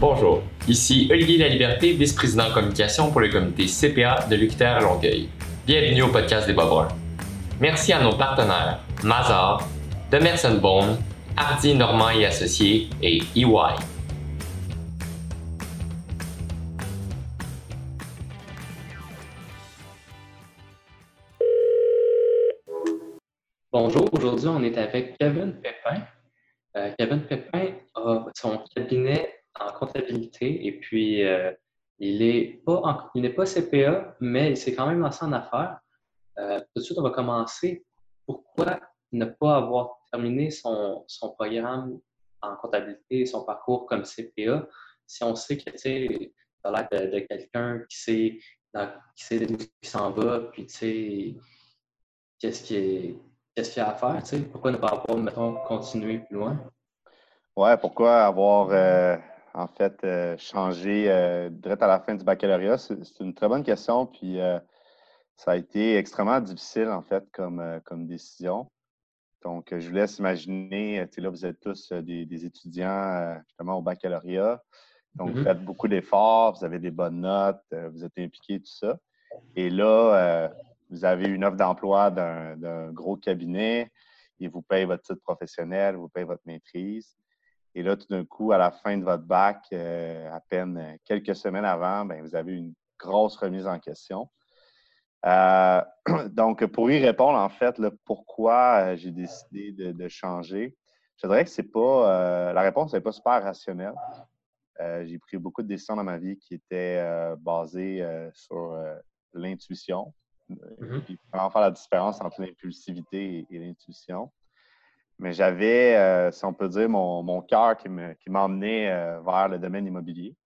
Bonjour, ici Olivier Laliberté, vice-président communication pour le comité CPA de l'UQTR Longueuil. Bienvenue au podcast des Bas Merci à nos partenaires Mazar, Demerson Bone, Hardy Normand et Associés et EY. Bonjour, aujourd'hui on est avec Kevin Pépin. Euh, Kevin Pépin a son cabinet en comptabilité et puis euh, il n'est pas, pas CPA, mais il s'est quand même lancé en affaires. Euh, tout de suite, on va commencer. Pourquoi ne pas avoir terminé son, son programme en comptabilité, son parcours comme CPA, si on sait que tu as l'air de, quelqu'un qui sait, qui sait s'en va, puis tu sais qu'est-ce qu'il y a à faire, pourquoi ne pas avoir, mettons, continuer plus loin? Ouais, pourquoi avoir euh, en fait, euh, changer euh, direct à la fin du baccalauréat? C'est une très bonne question. Puis euh, ça a été extrêmement difficile, en fait, comme, comme décision. Donc, je vous laisse imaginer, là, vous êtes tous des, étudiants justement au baccalauréat. Donc, vous mm-hmm. faites beaucoup d'efforts, vous avez des bonnes notes, vous êtes impliqués, tout ça. Et là, vous avez une offre d'emploi d'un gros cabinet, il vous paye votre titre professionnel, vous paye votre maîtrise. Et là, tout d'un coup, à la fin de votre bac, euh, à peine euh, quelques semaines avant, ben, vous avez une grosse remise en question. Euh, donc, pour y répondre, en fait, pourquoi j'ai décidé de, changer, je dirais que c'est pas la réponse n'est pas super rationnelle. j'ai pris beaucoup de décisions dans ma vie qui étaient basées sur l'intuition. Mm Comment faire la différence entre l'impulsivité et l'intuition. Mais j'avais, euh, si on peut dire, mon, mon cœur qui m'emmenait qui euh, vers le domaine immobilier.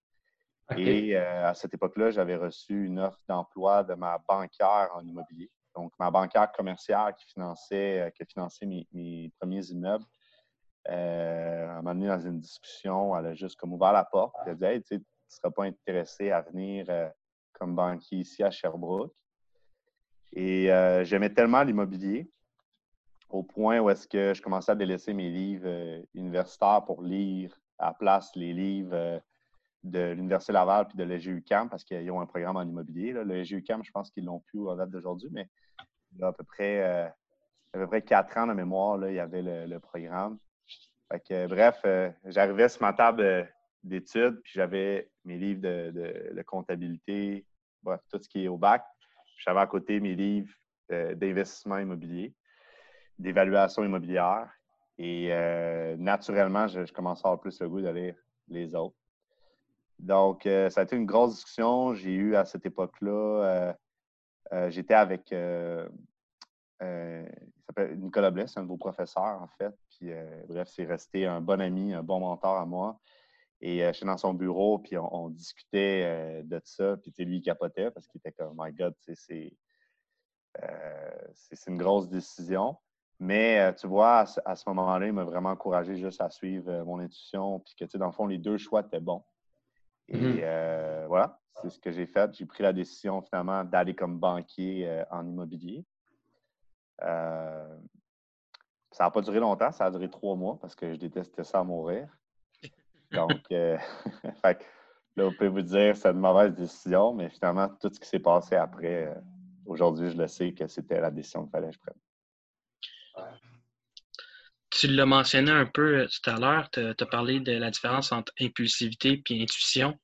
Et euh, à cette époque-là, j'avais reçu une offre d'emploi de ma banquière en immobilier. Donc, ma banquière commerciale qui finançait, qui finançait mes, mes premiers immeubles. elle m'a amené dans une discussion. Elle a juste comme ouvert la porte. Elle a dit Hey, tu ne seras pas intéressé à venir comme banquier ici à Sherbrooke. Et j'aimais tellement l'immobilier au point où est-ce que je commençais à délaisser mes livres euh, universitaires pour lire à la place les livres euh, de l'Université Laval puis de l'EGUCAM parce qu'ils ont un programme en immobilier. Là. Le EGUCAM, je pense qu'ils l'ont plus à date d'aujourd'hui, mais il y a à peu près, euh, à peu près quatre ans de mémoire, là, il y avait le, programme. bref, j'arrivais sur ma table d'études, puis j'avais mes livres de, comptabilité, bref, tout ce qui est au bac. J'avais à côté mes livres d'investissement immobilier d'évaluation immobilière. Et euh, naturellement, je, commençais à avoir plus le goût d'aller les autres. Donc, euh, ça a été une grosse discussion. J'ai eu à cette époque-là, euh, j'étais avec Nicolas Bless, un de vos professeurs, en fait. Puis, bref, c'est resté un bon ami, un bon mentor à moi. Et je suis dans son bureau, puis on, discutait de ça. Puis, lui, il capotait parce qu'il était comme, My God, c'est une grosse décision. Mais euh, tu vois, à, ce moment-là, il m'a vraiment encouragé juste à suivre euh, mon intuition, puis que, tu sais, dans le fond, les deux choix étaient bons. Et mm-hmm. euh, voilà, c'est ce que j'ai fait. J'ai pris la décision finalement d'aller comme banquier en immobilier. ça n'a pas duré longtemps, ça a duré trois mois parce que je détestais ça à mourir. Donc, fait, là, on peut vous dire c'est une mauvaise décision, mais finalement, tout ce qui s'est passé après, aujourd'hui, je le sais que c'était la décision qu'il fallait que je prenne. Tu l'as mentionné un peu euh, tout à l'heure, tu as parlé de la différence entre impulsivité et intuition.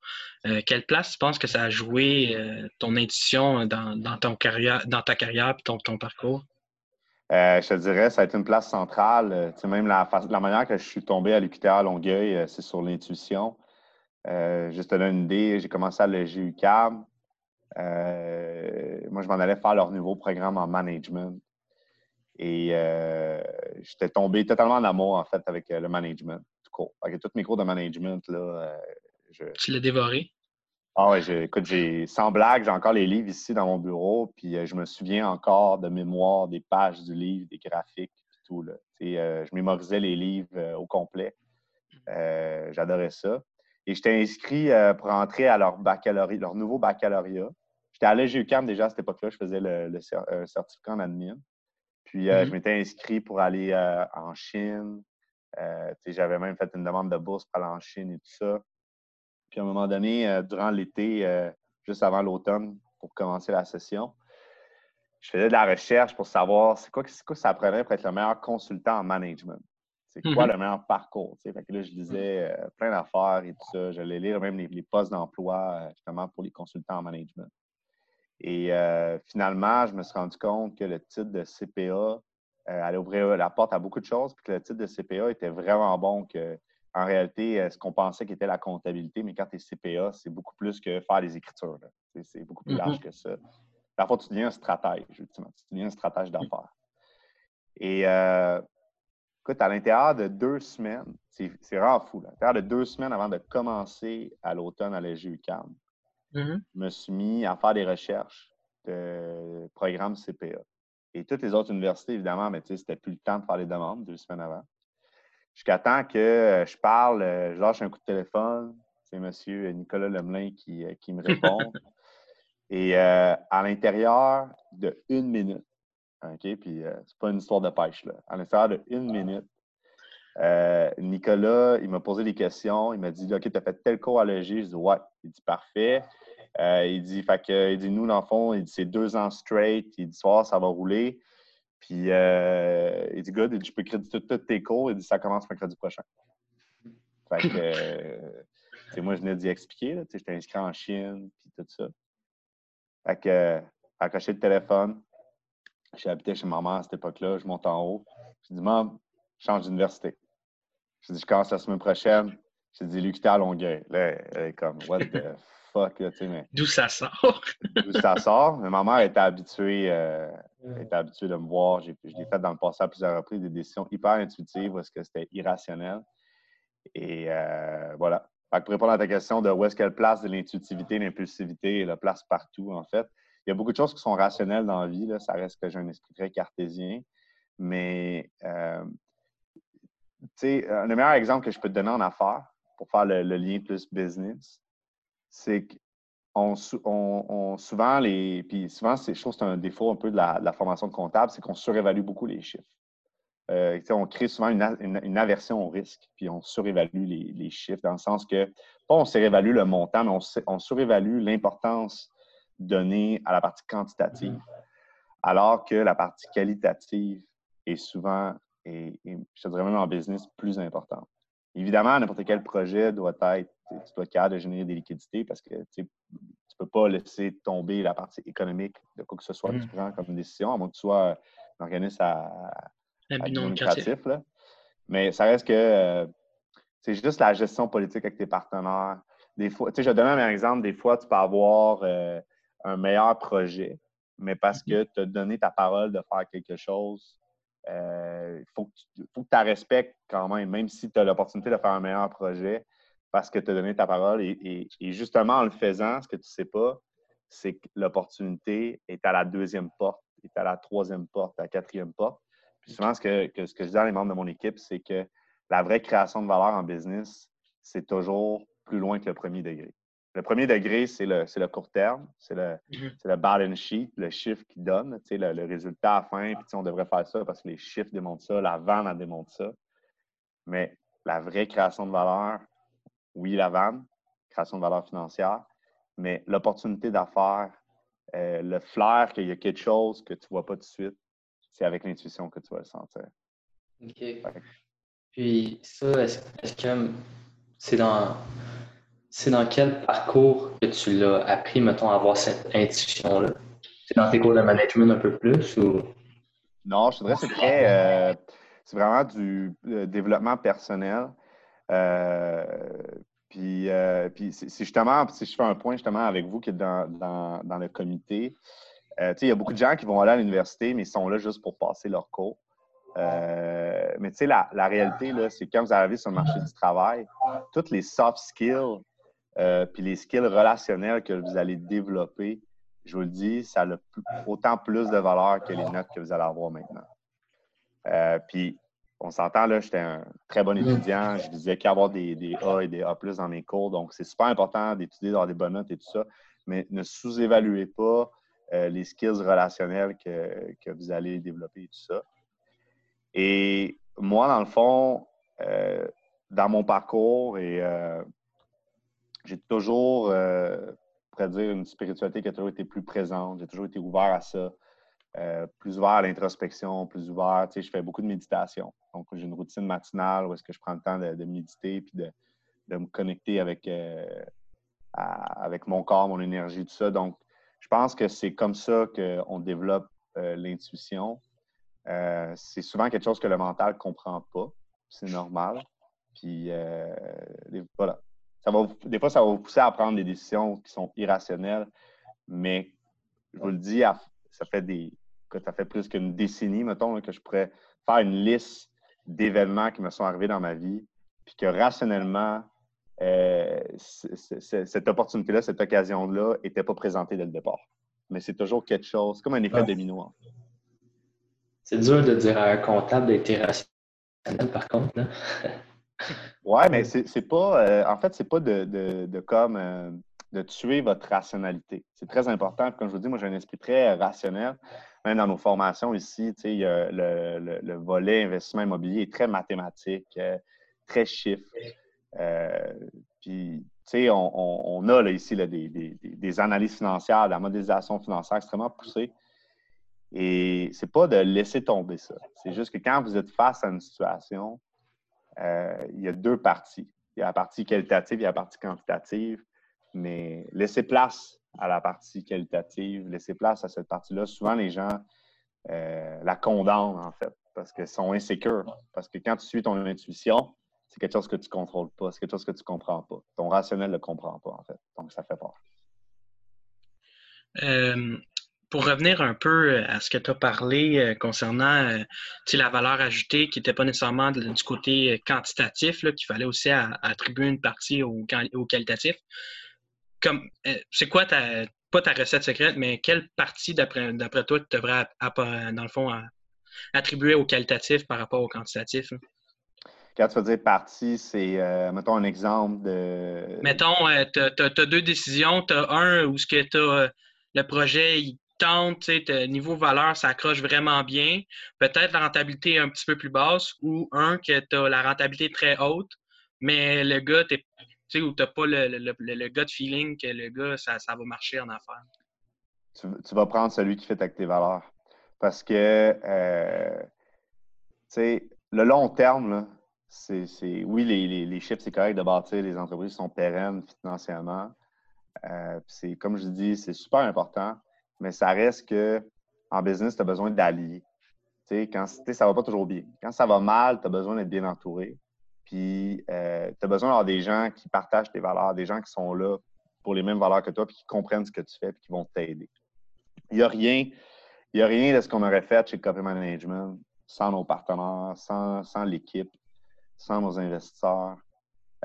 Euh, quelle place tu penses que ça a joué euh, ton intuition dans, ton carrière, dans ta carrière et ton, parcours? je te dirais, ça a été une place centrale. Tu même la, la manière que je suis tombé à l'UQTR à Longueuil, c'est sur l'intuition. juste te donner une idée, j'ai commencé à le GUCAM. moi, je m'en allais faire leur nouveau programme en management. Et euh, j'étais tombé totalement en amour, en fait, avec euh, le management. Tout court. Avec tous mes cours de management, là, euh, je... Tu l'as dévoré? Ah ouais, écoute, j'ai, sans blague, j'ai encore les livres ici dans mon bureau, puis je me souviens encore de mémoire des pages du livre, des graphiques, tout. Là. je mémorisais les livres au complet. j'adorais ça. Et j'étais inscrit pour entrer à leur baccalauréat, leur nouveau baccalauréat. J'étais à l'EGUCAM déjà à cette époque-là, je faisais le, certificat en admin. Puis, euh, je mmh m'étais inscrit pour aller euh, en Chine. Euh, j'avais même fait une demande de bourse pour aller en Chine et tout ça. Puis à un moment donné, durant l'été, juste avant l'automne, pour commencer la session, je faisais de la recherche pour savoir c'est quoi, quoi ça prenait pour être le meilleur consultant en management. C'est quoi mm-hmm. le meilleur parcours? Fait que là, je lisais euh, plein d'affaires et tout ça. J'allais lire même les, postes d'emploi euh, justement pour les consultants en management. Et euh, finalement, je me suis rendu compte que le titre de CPA allait ouvrir la porte à beaucoup de choses, puis que le titre de CPA était vraiment bon que en réalité, ce qu'on pensait qu'était la comptabilité, mais quand tu es CPA, c'est beaucoup plus que faire des écritures. C'est beaucoup plus large mm-hmm. que ça. Parfois, tu deviens un stratège, ultimement. Tu deviens un stratège d'affaires. Et Écoute, à l'intérieur de deux semaines, c'est vraiment fou, à l'intérieur de deux semaines avant de commencer à l'automne à l'EGUCAM, mm-hmm. je me suis mis à faire des recherches de programme CPA. Et toutes les autres universités, évidemment, mais tu sais, c'était plus le temps de faire les demandes deux semaines avant. Jusqu'à temps que euh, je parle, euh, je lâche un coup de téléphone, c'est M. Nicolas Lemelin qui, euh, qui me répond. Et à l'intérieur de une minute, OK? Puis euh, c'est pas une histoire de pêche, là. À l'intérieur de une minute, euh, Nicolas, il m'a posé des questions. Il m'a dit OK, tu as fait tel cours à l'EG. Je dis Ouais. Il dit Parfait. Euh, il dit fait que, il dit Nous, dans le fond, il dit c'est deux ans straight. Il dit Soir, ça va rouler. Puis il dit Good, je peux créditer tous tes cours. Il dit Ça commence mercredi prochain. Fait que, moi, je venais d'y expliquer. J'étais inscrit en Chine, puis tout ça. Fait que, accroché le téléphone, J'habitais chez ma mère à cette époque-là. Je monte en haut. Je dis, maman, change d'université. Je dis, je commence la semaine prochaine. Je dis, l'UQT à Longueuil. Là, elle est comme, what the fuck, tu sais, mais. D'où ça sort? D'où ça sort? Mais ma mère était habituée, euh, était habituée de me voir. Je l'ai fait dans le passé à plusieurs reprises des décisions hyper intuitives parce que c'était irrationnel. Et euh, voilà. pour répondre à ta question de où est-ce qu'elle place de l'intuitivité, l'impulsivité, elle la place partout, en fait il y a beaucoup de choses qui sont rationnelles dans la vie. Là. Ça reste que j'ai un esprit très cartésien. Mais, euh, le meilleur exemple que je peux te donner en affaires pour faire le, lien plus business, c'est qu'on on, souvent, les, puis souvent, je trouve que c'est un défaut un peu de la, formation de comptable, c'est qu'on surévalue beaucoup les chiffres. Euh, on crée souvent une, aversion au risque, puis on surévalue les, chiffres dans le sens que, pas on surévalue le montant, mais on, on surévalue l'importance donné à la partie quantitative, mm-hmm. alors que la partie qualitative est souvent, et, je dirais même en business, plus importante. Évidemment, n'importe quel projet doit être, tu dois être capable de générer des liquidités parce que tu ne peux pas laisser tomber la partie économique de quoi que ce soit que tu mm. prends comme une décision, à moins que tu sois un organisme à, lucratif. Mais ça reste que euh, c'est juste la gestion politique avec tes partenaires. Des fois, je donne un exemple, des fois, tu peux avoir euh, un meilleur projet, mais parce mm-hmm. que tu as donné ta parole de faire quelque chose, il euh, faut que tu la respectes quand même, même si tu as l'opportunité de faire un meilleur projet, parce que tu as donné ta parole. Et, justement, en le faisant, ce que tu ne sais pas, c'est que l'opportunité est à la deuxième porte, est à la troisième porte, à la quatrième porte. Puis souvent, ce que, ce que je dis à les membres de mon équipe, c'est que la vraie création de valeur en business, c'est toujours plus loin que le premier degré. Le premier degré, c'est le, le, court terme, c'est le, mhm. le, balance sheet, le chiffre qui donne, le, le résultat à la fin, puis on devrait faire ça parce que les chiffres démontrent ça, la vente en démontre ça. Mais la vraie création de valeur, oui, la vente, création de valeur financière, mais l'opportunité d'affaires, euh, le flair qu'il y a quelque chose que tu ne vois pas tout de suite, c'est avec l'intuition que tu vas le sentir. OK. Puis ça, est-ce que c'est dans c'est dans quel parcours que tu l'as appris, mettons, à avoir cette intuition-là? C'est dans tes cours de management un peu plus ou? Non, je dirais que c'est très. Euh, c'est vraiment du euh, développement personnel. Euh, puis, puis c'est justement, si je fais un point justement avec vous qui êtes dans, dans, le comité, il y a beaucoup de gens qui vont aller à l'université, mais ils sont là juste pour passer leur cours. mais tu sais, la, la, réalité, c'est quand vous arrivez sur le marché du travail, toutes les soft skills euh, puis les skills relationnels que vous allez développer, je vous le dis, ça a autant plus de valeur que les notes que vous allez avoir maintenant. Euh, puis, on s'entend, là, j'étais un très bon étudiant. Je disais qu'avoir des, des A et des A dans mes cours. Donc, c'est super important d'étudier, d'avoir des bonnes notes et tout ça. Mais ne sous-évaluez pas euh, les skills relationnels que, que, vous allez développer et tout ça. Et moi, dans le fond, dans mon parcours et j'ai toujours, euh, pourrais dire, une spiritualité qui a toujours été plus présente. J'ai toujours été ouvert à ça. Euh, plus ouvert à l'introspection, plus ouvert. Tu sais, je fais beaucoup de méditation. Donc, j'ai une routine matinale où est-ce que je prends le temps de, méditer puis de, me connecter avec, euh, avec mon corps, mon énergie, tout ça. Donc, je pense que c'est comme ça qu'on développe euh, l'intuition. c'est souvent quelque chose que le mental ne comprend pas. C'est normal. Puis, voilà. Ça va, des fois, ça va vous pousser à prendre des décisions qui sont irrationnelles, mais je vous le dis, ça fait des ça fait plus qu'une décennie, mettons, que je pourrais faire une liste d'événements qui me sont arrivés dans ma vie, puis que rationnellement, euh, cette opportunité-là, cette occasion-là, n'était pas présentée dès le départ. Mais c'est toujours quelque chose, comme un effet de domino. C'est dur de dire à un comptable d'être irrationnel, par contre. Là. ouais, mais c'est pas. Euh, en fait, c'est pas de, comme. Euh, de tuer votre rationalité. C'est très important. Comme je vous dis, moi, j'ai un esprit très rationnel. Même dans nos formations ici, le, le, volet investissement immobilier est très mathématique, euh, très chiffre. Puis, on, on, a ici là, des, des, analyses financières, de la modélisation financière extrêmement poussée. Et c'est pas de laisser tomber ça. C'est juste que quand vous êtes face à une situation, euh, il y a deux parties. Il y a la partie qualitative et la partie quantitative mais laissez place à la partie qualitative, laissez place à cette partie-là. Souvent, les gens euh, la condamnent, en fait, parce qu'ils sont insécures. Parce que quand tu suis ton intuition, c'est quelque chose que tu ne contrôles pas, c'est quelque chose que tu ne comprends pas. Ton rationnel ne le comprend pas, en fait. Donc, ça fait peur. Euh, pour revenir un peu à ce que tu as parlé euh, concernant la valeur ajoutée qui n'était pas nécessairement du côté quantitatif, qu'il fallait aussi attribuer une partie au, au qualitatif comme euh, c'est quoi ta pas ta recette secrète, mais quelle partie d'après toi tu devrais dans le fond attribuer au qualitatif par rapport au quantitatif? Quand tu veux dire partie, c'est euh, mettons un exemple de. Mettons, euh, tu as, deux décisions. Tu as un où ce que tu le projet tente, tu sais, niveau valeur, ça accroche vraiment bien. Peut-être la rentabilité est un petit peu plus basse, ou un que tu as la rentabilité très haute, mais le gars, tu sais, où tu n'as pas le, le, le, gut feeling que le gars, ça, ça va marcher en affaires? Tu, vas prendre celui qui fait avec tes valeurs. Parce que, euh, tu sais, le long terme, c'est, oui, les, les, chiffres, c'est correct de bâtir les entreprises sont pérennes financièrement. Euh, c'est, comme je dis, c'est super important, mais ça reste que en business, tu as besoin sais, quand ça va pas toujours bien. Quand ça va mal, tu as besoin d'être bien entouré. Puis, euh, tu as besoin d'avoir des gens qui partagent tes valeurs, des gens qui sont là pour les mêmes valeurs que toi, puis qui comprennent ce que tu fais, puis qui vont t'aider. Il n'y a rien, il a rien de ce qu'on aurait fait chez Copy Management sans nos partenaires, sans, l'équipe, sans nos investisseurs.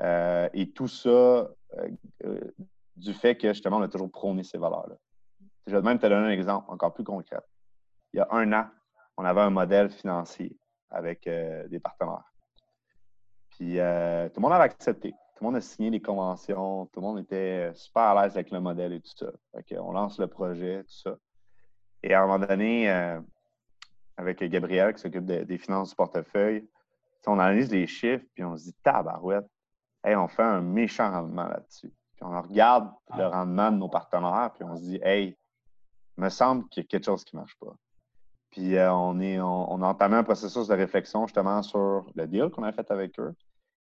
Euh, et tout ça euh, du fait que justement, on a toujours prôné ces valeurs-là. Je vais même te donner un exemple encore plus concret. Il y a un an, on avait un modèle financier avec des partenaires. Puis euh, tout le monde avait accepté. Tout le monde a signé les conventions. Tout le monde était super à l'aise avec le modèle et tout ça. on lance le projet, tout ça. Et à un moment donné, euh, avec Gabriel qui s'occupe des finances du portefeuille, on analyse les chiffres, puis on se dit tabarouette, hey, on fait un méchant rendement là-dessus. Puis on regarde le rendement de nos partenaires, puis on se dit, hey, me semble qu'il y a quelque chose qui ne marche pas. Puis euh, on, est, on, a entamé un processus de réflexion justement sur le deal qu'on a fait avec eux.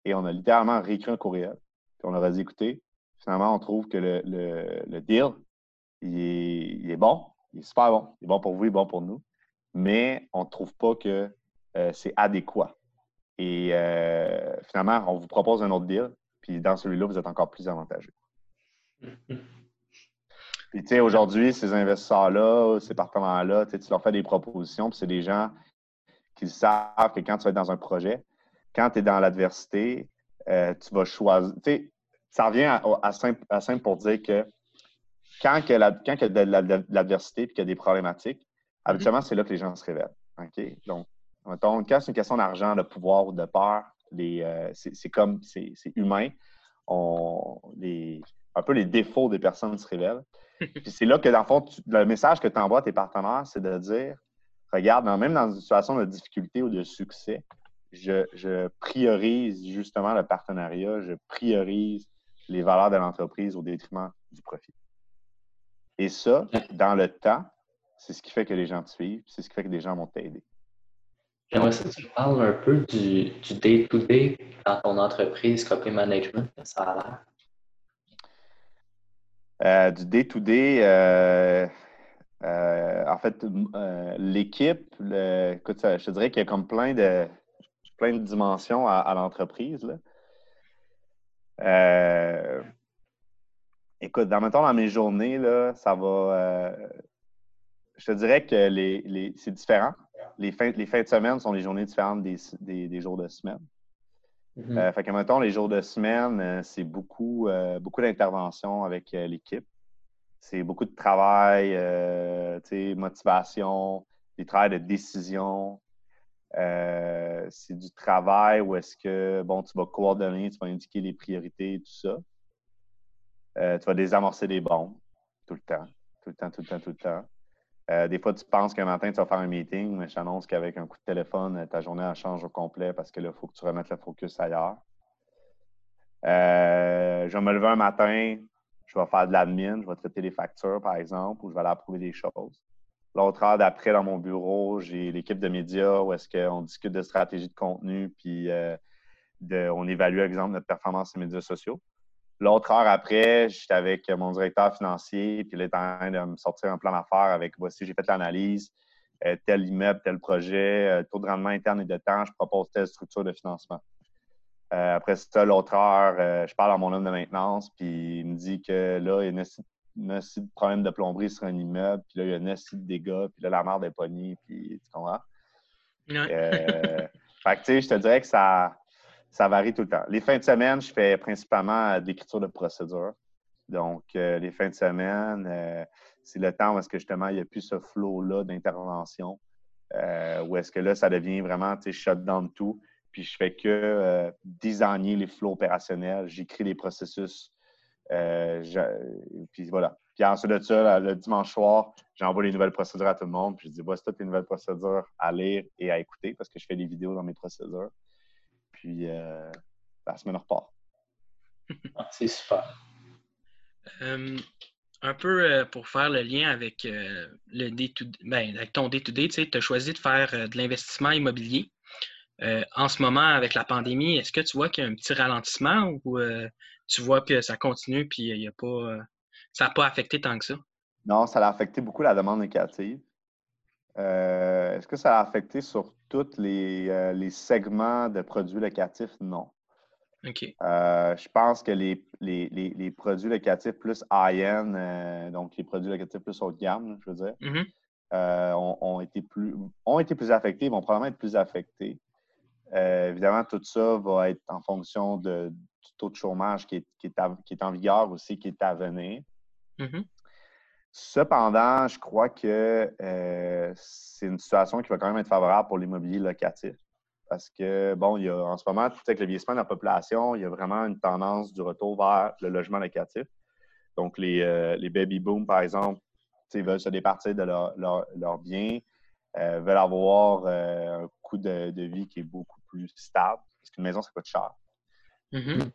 Et on a littéralement réécrit un courriel. Puis on leur a dit écoutez, finalement, on trouve que le, deal, il est, bon, il est super bon. Il est bon pour vous, il est bon pour nous. Mais on ne trouve pas que euh, c'est adéquat. Et euh, finalement, on vous propose un autre deal. Puis dans celui-là, vous êtes encore plus avantageux. Puis, tu sais, aujourd'hui, ces investisseurs-là, ces partenaires-là, tu leur fais des propositions, puis c'est des gens qui savent que quand tu vas être dans un projet, quand tu es dans l'adversité, euh, tu vas choisir. Tu sais, ça revient à, simple, pour dire que quand, il y a de l'adversité et qu'il y a des problématiques, mm-hmm. habituellement, c'est là que les gens se révèlent. OK? Donc, mettons, quand c'est une question d'argent, de pouvoir ou de peur, euh, c'est comme, c'est humain. On, les, un peu les défauts des personnes se révèlent. Puis c'est là que, dans le fond, le message que tu envoies à tes partenaires, c'est de dire regarde, même dans une situation de difficulté ou de succès, je, priorise justement le partenariat, je priorise les valeurs de l'entreprise au détriment du profit. Et ça, dans le temps, c'est ce qui fait que les gens te suivent, c'est ce qui fait que les gens vont t'aider. J'aimerais que tu parles un peu du day-to-day dans ton entreprise copy management, ça a. Euh, du day-to-day, euh, euh, en fait, l'équipe, écoute, je te dirais qu'il y a comme plein de, plein de dimensions à, l'entreprise. écoute, dans, dans mes journées, là, ça va. je te dirais que les, c'est différent. Les fins, les fins de semaine sont les journées différentes des jours de semaine. Euh, fait que, mettons, les jours de semaine, euh, c'est beaucoup, euh, beaucoup d'interventions avec l'équipe. C'est beaucoup de travail, motivation, du travail de décision. c'est du travail où est-ce que, bon, tu vas coordonner, tu vas indiquer les priorités, tout ça. tu vas désamorcer des bombes tout le temps, tout le temps, tout le temps, tout le temps. Euh, des fois, tu penses qu'un matin, tu vas faire un meeting, mais je t'annonce qu'avec un coup de téléphone, ta journée change au complet parce que là, il faut que tu remettes le focus ailleurs. Euh, je vais me lever un matin, je vais faire de l'admin, je vais traiter les factures, par exemple, ou je vais aller approuver des choses. L'autre heure d'après, dans mon bureau, j'ai l'équipe de médias où est-ce qu'on discute de stratégie de contenu, puis euh, on évalue, par exemple, notre performance sur les médias sociaux. L'autre heure après, j'étais avec mon directeur financier, puis il est en train de me sortir un plan d'affaires avec voici, j'ai fait l'analyse, euh, tel immeuble, tel projet, euh, taux de rendement interne et de temps, je propose telle structure de financement. Euh, après ça, l'autre heure, je parle à mon homme de maintenance, puis il me dit que là, il y a un de problème de plomberie sur un immeuble, puis là, il y a un de dégâts, puis là, la merde est pognée, puis tu comprends? fait que, tu sais, je te dirais que ça, ça varie tout le temps. Les fins de semaine, je fais principalement euh, de l'écriture de procédure. Donc, euh, les fins de semaine, euh, c'est le temps où est-ce que justement, il n'y a plus ce flow-là d'intervention, où est-ce que là, ça devient vraiment, tu sais, shut down tout. Puis je fais que designer les flows opérationnels, j'écris les processus. puis voilà. Puis ensuite de ça, le dimanche soir, j'envoie les nouvelles procédures à tout le monde. Puis je dis, voici toutes les nouvelles procédures à lire et à écouter parce que je fais des vidéos dans mes procédures. Puis euh, la semaine repart. Ah, c'est super. un peu euh, pour faire le lien avec, euh, le day ben, avec ton day-to-day, tu as choisi de faire de l'investissement immobilier. en ce moment, avec la pandémie, est-ce que tu vois qu'il y a un petit ralentissement ou tu vois que ça continue puis il y a pas, ça n'a pas affecté tant que ça? Non, ça a affecté beaucoup la demande locative. Est-ce que ça a affecté sur tous euh, les, segments de produits locatifs, non. OK. Euh, je pense que les, les, produits locatifs plus high-end, euh, donc les produits locatifs plus haut de gamme, je veux dire, mm-hmm. ont, été plus, ont été plus affectés, vont probablement être plus affectés. évidemment, tout ça va être en fonction de, du taux de chômage qui est, qui est, en vigueur aussi, qui est à venir. Mm-hmm. Cependant, je crois que euh, c'est une situation qui va quand même être favorable pour l'immobilier locatif. Parce que, bon, il y a en ce moment, avec le vieillissement de la population, il y a vraiment une tendance du retour vers le logement locatif. Donc, les, euh, baby boom, par exemple, veulent se départir de leurs biens, euh, veulent avoir un coût de, vie qui est beaucoup plus stable, parce qu'une maison, ça coûte cher. Mm-hmm.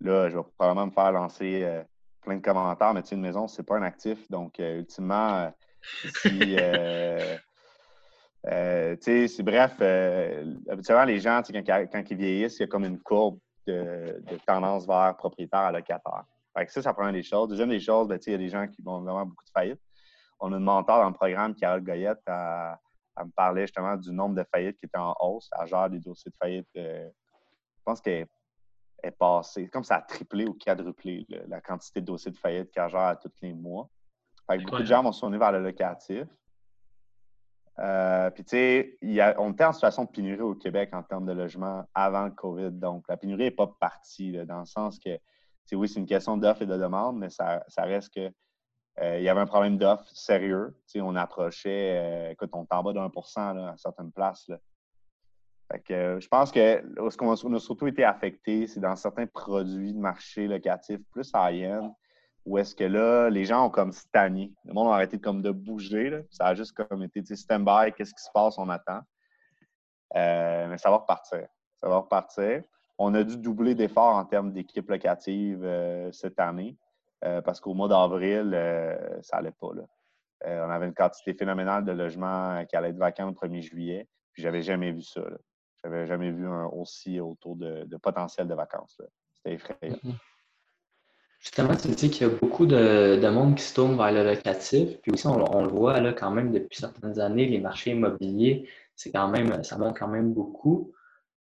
là, je vais probablement me faire lancer plein de commentaires, mais tu sais, une maison, c'est pas un actif. Donc, euh, ultimement, euh, si. Euh, tu sais, c'est bref, habituellement, les gens, quand, quand, ils vieillissent, il y a comme une courbe de, tendance vers propriétaire à locataire. Fait que ça, ça prend des choses. Deuxième des choses, ben, il y a des gens qui vont vraiment beaucoup de faillites. On a une mentor dans le programme, Carole Goyette, à, me parler justement du nombre de faillites qui étaient en hausse. Elle gère des dossiers de faillite. je pense qu'elle est passé, comme ça a triplé ou quadruplé la quantité de dossiers de faillite qu'elle gère à tous les mois. beaucoup de gens vont se tourner vers le locatif. Euh, puis, tu sais, on était en situation de pénurie au Québec en termes de logement avant le COVID. Donc, la pénurie n'est pas partie, dans le sens que, oui, c'est une question d'offre et de demande, mais ça, reste que euh, il y avait un problème d'offre sérieux. On approchait, euh, écoute, on est en bas de 1 à certaines places. Là. Euh, je pense que ce qu'on a surtout été affecté, c'est dans certains produits de marché locatif plus high-end, où est-ce que là, les gens ont comme stagné. Le monde a arrêté de bouger. Ça a juste comme été stand-by, qu'est-ce qui se passe, on attend. Euh, mais ça va repartir. Ça va repartir. on a dû doubler d'efforts en termes d'équipe locative cette année parce qu'au mois d'avril, ça n'allait pas. Là. on avait une quantité phénoménale de logements qui allaient être vacants le 1er juillet, puis j'avais jamais vu ça. Je n'avais jamais vu un aussi autour de, potentiel de vacances. C'était effrayant. Mm-hmm. Justement, tu dis qu'il y a beaucoup de, monde qui se tourne vers le locatif. Puis aussi, on, le voit là, quand même depuis certaines années, les marchés immobiliers, c'est quand même, ça monte quand même beaucoup.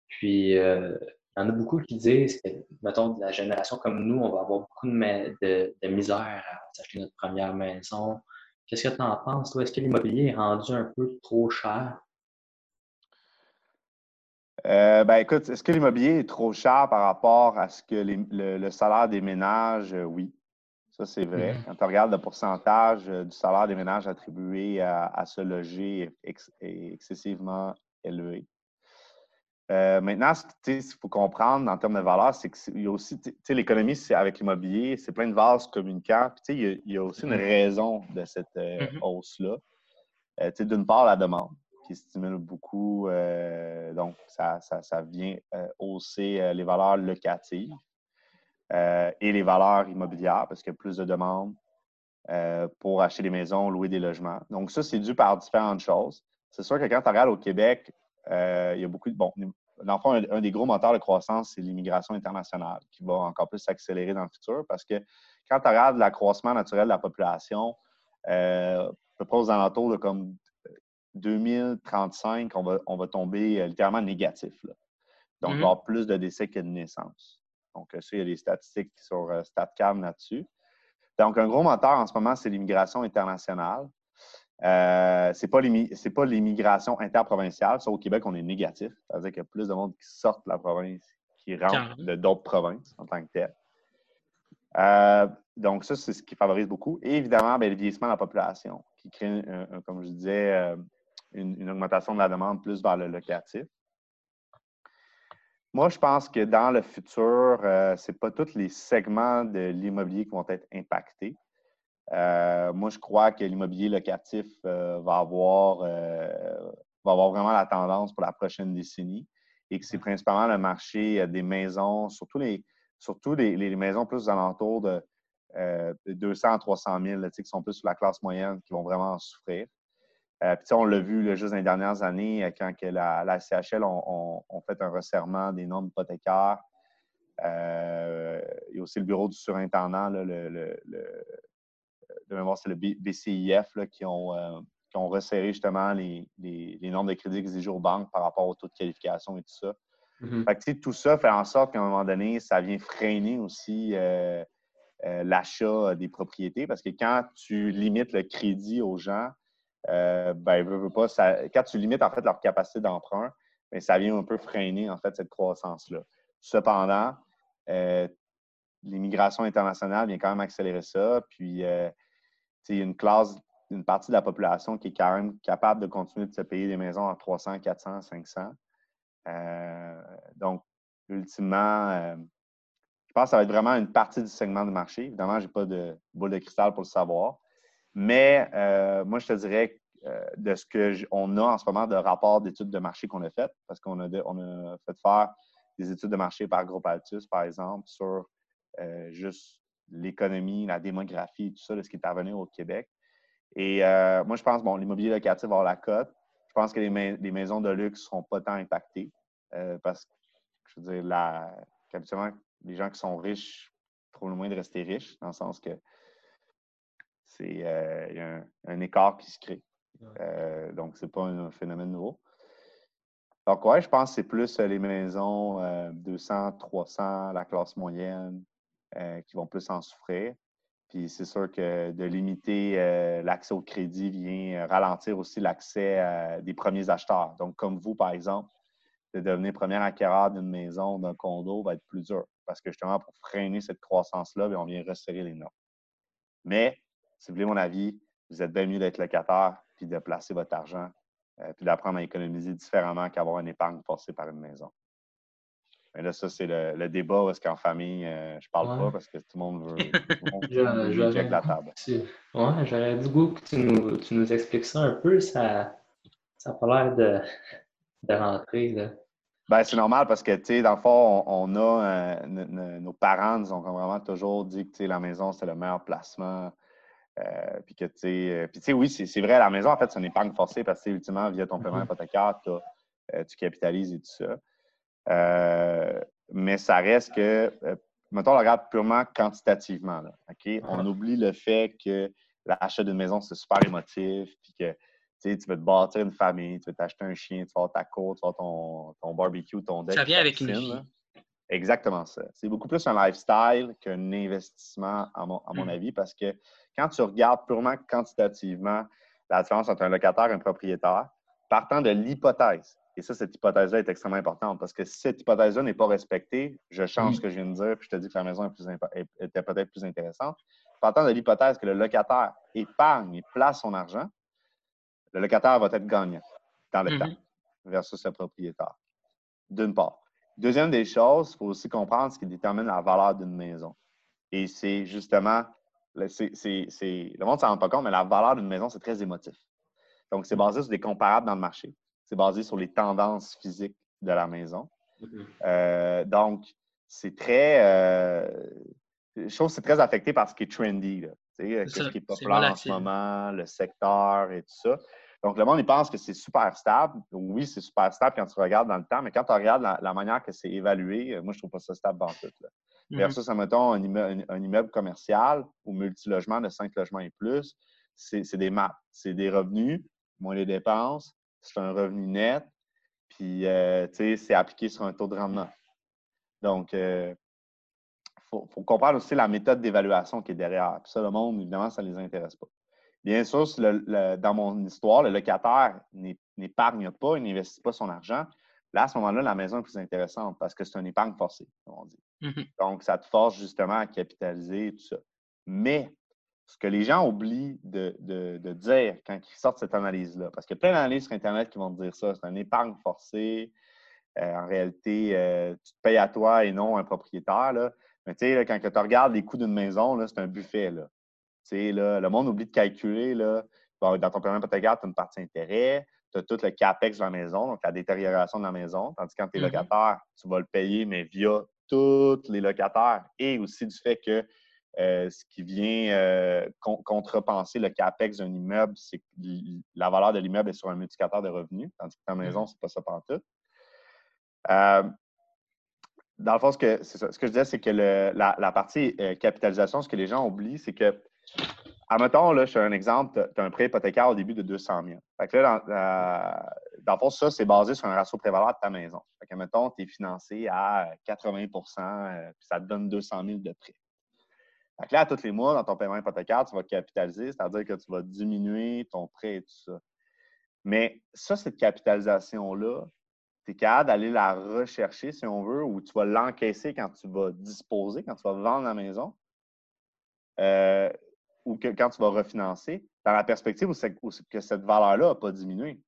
Puis euh, il y en a beaucoup qui disent que, mettons, de la génération comme nous, on va avoir beaucoup de, de, misère à s'acheter notre première maison. Qu'est-ce que tu en penses, Est-ce que l'immobilier est rendu un peu trop cher? Euh, ben écoute, est-ce que l'immobilier est trop cher par rapport à ce que le, salaire des ménages? Euh, oui, ça c'est vrai. Mm-hmm. Quand tu regardes le pourcentage euh, du salaire des ménages attribué à, ce loger est, excessivement élevé. maintenant, ce qu'il faut comprendre en termes de valeur, c'est qu'il y a aussi, l'économie avec l'immobilier, c'est plein de vases communicants. Puis, il, y a, il y a aussi une mm-hmm. raison de cette mm-hmm. hausse-là. D'une part, la demande stimule beaucoup. Euh, donc, ça, vient euh, hausser euh, les valeurs locatives et les valeurs immobilières parce qu'il y a plus de demandes pour acheter des maisons, louer des logements. Donc, ça, c'est dû par différentes choses. C'est sûr que quand tu regardes au Québec, il y a beaucoup de. Bon, dans le fond, un, des gros moteurs de croissance, c'est l'immigration internationale qui va encore plus s'accélérer dans le futur parce que quand tu regardes l'accroissement naturel de la population, à peu près aux alentours de comme 2035, on va, on va tomber euh, littéralement négatif. Donc, il va y mm-hmm. avoir plus de décès que de naissances. Donc, euh, ça, il y a des statistiques sur euh, StatCam là-dessus. Donc, un gros moteur en ce moment, c'est l'immigration internationale. Euh, ce n'est pas l'immigration interprovinciale. Ça, au Québec, on est négatif. C'est-à-dire qu'il y a plus de monde qui sortent de la province qui rentre de d'autres provinces en tant que tel. donc, ça, c'est ce qui favorise beaucoup. Et évidemment, bien, le vieillissement de la population, qui crée, comme je disais, une, augmentation de la demande plus vers le locatif. Moi, je pense que dans le futur, euh, ce n'est pas tous les segments de l'immobilier qui vont être impactés. Euh, moi, je crois que l'immobilier locatif euh, va, avoir, va avoir vraiment la tendance pour la prochaine décennie et que c'est principalement le marché des maisons, surtout les, surtout les, maisons plus alentours de, de 200 à 300 000, qui sont plus sur la classe moyenne, qui vont vraiment en souffrir. Euh, on l'a vu juste dans les dernières années, euh, quand que la, CHL ont fait un resserrement des normes hypothécaires. Euh, il y a aussi le bureau du surintendant, le, de mémoire, c'est le BCIF, qui, ont, resserré justement les, normes de crédit exigées aux banques par rapport au taux de qualification et tout ça. Mm-hmm. tout ça fait en sorte qu'à un moment donné, ça vient freiner aussi l'achat des propriétés parce que quand tu limites le crédit aux gens, euh, ben, quand tu limites en fait leur capacité d'emprunt, ça vient un peu freiner en fait cette croissance-là. Cependant, euh, l'immigration internationale vient quand même accélérer ça. Puis, euh, il y a une classe, une partie de la population qui est quand même capable de continuer de se payer des maisons à 300, 400, 500. donc, ultimement, je pense que ça va être vraiment une partie du segment de marché. Évidemment, je n'ai pas de boule de cristal pour le savoir. Mais euh, moi, je te dirais euh, de ce qu'on a en ce moment de rapports d'études de marché qu'on a fait, parce qu'on a, on a fait faire des études de marché par Groupe Altus, par exemple, sur euh, juste l'économie, la démographie, tout ça, de ce qui est à venir au Québec. Et moi, je pense, bon, l'immobilier locatif va avoir la cote. Je pense que les, maisons de luxe ne seront pas tant impactées parce que, je veux dire, la, habituellement, les gens qui sont riches trouvent le moyen de rester riches, dans le sens que c'est euh, il y a un, écart qui se crée. Euh, donc, ce n'est pas un phénomène nouveau. Donc, ouais, je pense que c'est plus euh, les maisons 200, 300, la classe moyenne qui vont plus en souffrir. Puis c'est sûr que de limiter l'accès au crédit vient ralentir aussi l'accès des premiers acheteurs. Donc, comme vous, par exemple, de devenir premier acquéreur d'une maison, d'un condo va être plus dur. Parce que justement, pour freiner cette croissance-là, on vient resserrer les normes. Mais si vous voulez mon avis, vous êtes bien mieux d'être locataire puis de placer votre argent euh, puis d'apprendre à économiser différemment qu'avoir une épargne forcée par une maison. Mais là, ça, c'est le, débat est-ce qu'en famille, euh, je parle pas parce que tout le monde veut, tout le la table. Ouais, j'aurais du goût que tu nous, tu nous, expliques ça un peu. Ça n'a pas l'air de, de rentrer. Là. Ben, c'est normal parce que, tu sais, dans le fond, on, a, nos parents nous ont vraiment toujours dit que, la maison, c'est le meilleur placement. Euh, puis que, tu sais, sais, oui, c'est vrai, la maison, en fait, c'est une épargne forcée parce que, ultimement, via ton paiement mm-hmm. hypothécaire, tu capitalises et tout ça. mais ça reste que, mettons, on regarde purement quantitativement. On oublie le fait que l'achat d'une maison, c'est super émotif, puis que tu veux te bâtir une famille, tu veux t'acheter un chien, tu vas avoir ta côte, tu vas avoir ton, barbecue, ton deck. Ça vient avec une vie. Exactement ça. C'est beaucoup plus un lifestyle qu'un investissement, à mon, mm. avis, parce que quand tu regardes purement quantitativement la différence entre un locataire et un propriétaire, partant de l'hypothèse, et ça, cette hypothèse-là est extrêmement importante parce que si cette hypothèse-là n'est pas respectée, je change ce que je viens de dire, puis je te dis que la maison était peut-être plus intéressante. Partant de l'hypothèse que le locataire épargne et place son argent, le locataire va être gagnant dans le mm-hmm. temps versus le propriétaire. D'une part. Deuxième des choses, il faut aussi comprendre ce qui détermine la valeur d'une maison. Et c'est justement, le monde ne s'en rend pas compte, mais la valeur d'une maison, c'est très émotif. Donc, c'est basé sur des comparables dans le marché. C'est basé sur les tendances physiques de la maison. Mm-hmm. Euh, donc, c'est très. Euh, je trouve que c'est très affecté par ce qui est trendy. ce qui est populaire en ce moment, le secteur et tout ça. Donc, le monde, il pense que c'est super stable. Oui, c'est super stable quand tu regardes dans le temps, mais quand tu regardes la, manière que c'est évalué, moi, je trouve pas ça stable en tout. Là. Mm -hmm. Versus, mettons, un immeuble, commercial ou multilogement de 5 logements et plus, c'est des maths. C'est des revenus, moins les dépenses, c'est un revenu net, puis, euh, c'est appliqué sur un taux de rendement. Donc, il euh, faut, faut, comprendre aussi la méthode d'évaluation qui est derrière. Puis ça, le monde, évidemment, ça ne les intéresse pas. Bien sûr, dans mon histoire, le locataire n'épargne pas, il n'investit pas son argent. Là, à ce moment-là, la maison est plus intéressante parce que c'est une épargne forcée, comme on dit. Mm-hmm. Donc, ça te force justement à capitaliser et tout ça. Mais ce que les gens oublient de, dire quand ils sortent cette analyse-là, parce qu'il y a plein d'analyses sur Internet qui vont te dire ça, c'est une épargne forcée. Euh, en réalité, euh, tu te payes à toi et non à un propriétaire. Là. Mais tu sais, quand tu regardes les coûts d'une maison, c'est un buffet. Là le monde oublie de calculer. Là, dans ton paiement hypothécaire, tu as une partie intérêt, tu as tout le CAPEX de la maison, donc la détérioration de la maison. Tandis que quand tu es mm-hmm. locataire, tu vas le payer, mais via tous les locataires et aussi du fait que euh, ce qui vient euh, contrepenser le CAPEX d'un immeuble, c'est que la valeur de l'immeuble est sur un multiplicateur de revenus, tandis que ta maison, ce n'est pas ça pantoute. Euh, dans le fond, ce que, ce que je disais, c'est que la, partie capitalisation, ce que les gens oublient, c'est que Admettons, là, je fais un exemple, tu as un prêt hypothécaire au début de 200 000. Fait que là, dans, le fond, ça, c'est basé sur un ratio prévalent de ta maison. Fait que, mettons, tu es financé à 80% euh, puis ça te donne 200 000 de prêt. Fait là, à tous les mois, dans ton paiement hypothécaire, tu vas capitaliser, c'est-à-dire que tu vas diminuer ton prêt et tout ça. Mais ça, cette capitalisation-là, tu es capable d'aller la rechercher, si on veut, ou tu vas l'encaisser quand tu vas disposer, quand tu vas vendre la maison. Euh, ou que quand tu vas refinancer, dans la perspective où, que cette valeur-là n'a pas diminué.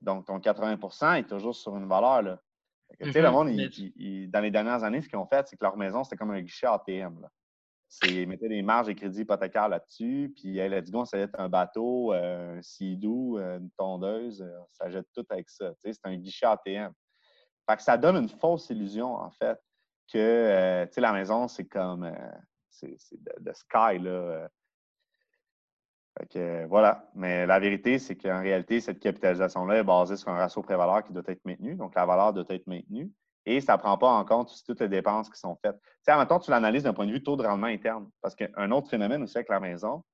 Donc, ton 80% est toujours sur une valeur. Là. Tu sais, le mm-hmm. monde, dans les dernières années, ce qu'ils ont fait, c'est que leur maison, c'était comme un guichet ATM. Ils mettaient des marges de crédit hypothécaires là-dessus, puis elle a dit, ça va être un bateau, euh, un sidou, euh, une tondeuse, euh, ça jette tout avec ça. c'est un guichet ATM. Fait que ça donne une fausse illusion, en fait, que la maison, c'est comme c'est de, sky. Là. Euh, voilà. Mais la vérité, c'est qu'en réalité, cette capitalisation-là est basée sur un ratio pré-valeur qui doit être maintenu. Donc, la valeur doit être maintenue. Et ça ne prend pas en compte toutes les dépenses qui sont faites. Tu sais, tu l'analyses d'un point de vue taux de rendement interne. Parce qu'un autre phénomène aussi avec la maison,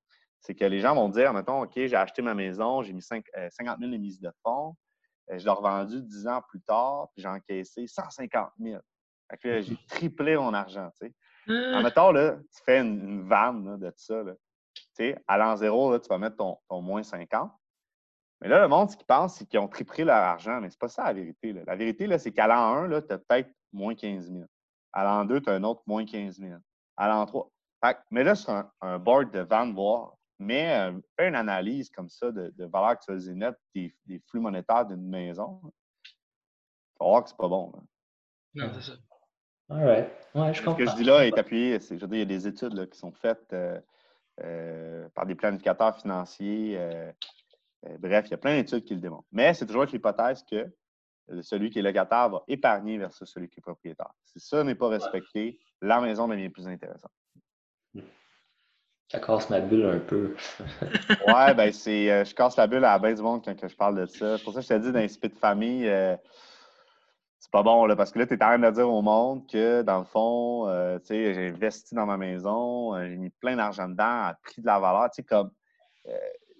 c'est que les gens vont dire, mettons, OK, j'ai acheté ma maison, j'ai mis 50 000 de mise de fonds, euh, je l'ai revendu 10 ans plus tard, puis j'ai encaissé 150 000. Fait que là, j'ai triplé mon argent, tu sais. En mmh. là, tu fais une, vanne de tout ça. Là à l'an zéro, tu vas mettre ton, moins 50. Mais là, le monde, ce qu'ils pense, c'est qu'ils ont triplé leur argent. Mais ce n'est pas ça la vérité. La vérité, c'est qu'à l'an 1, tu as peut-être moins 15 000. À l'an 2, tu as un autre moins 15 000. À l'an 3. mais là, sur un, board de vente, voir, mais euh, fais une analyse comme ça de, valeur que tu faisais net des, des flux monétaires d'une maison. Tu vas voir que c'est pas bon. Non, c'est ça. All right. Ouais, je comprends. Ce que je dis là est appuyé. Je veux dire, il y a des études qui sont faites. Euh, par des planificateurs financiers. Euh, euh, bref, il y a plein d'études qui le démontrent. Mais c'est toujours avec l'hypothèse que celui qui est locataire va épargner versus celui qui est propriétaire. Si ça n'est pas respecté, la maison devient plus intéressante. Ça casse ma bulle un peu. ouais, ben c'est. Euh, je casse la bulle à la base du monde quand je parle de ça. C'est pour ça que je t'ai dit d'un de famille, euh, c'est pas bon, là, parce que là, tu es en train de dire au monde que, dans le fond, euh, tu sais, j'ai investi dans ma maison, j'ai mis plein d'argent dedans, a pris de la valeur. Tu sais, comme.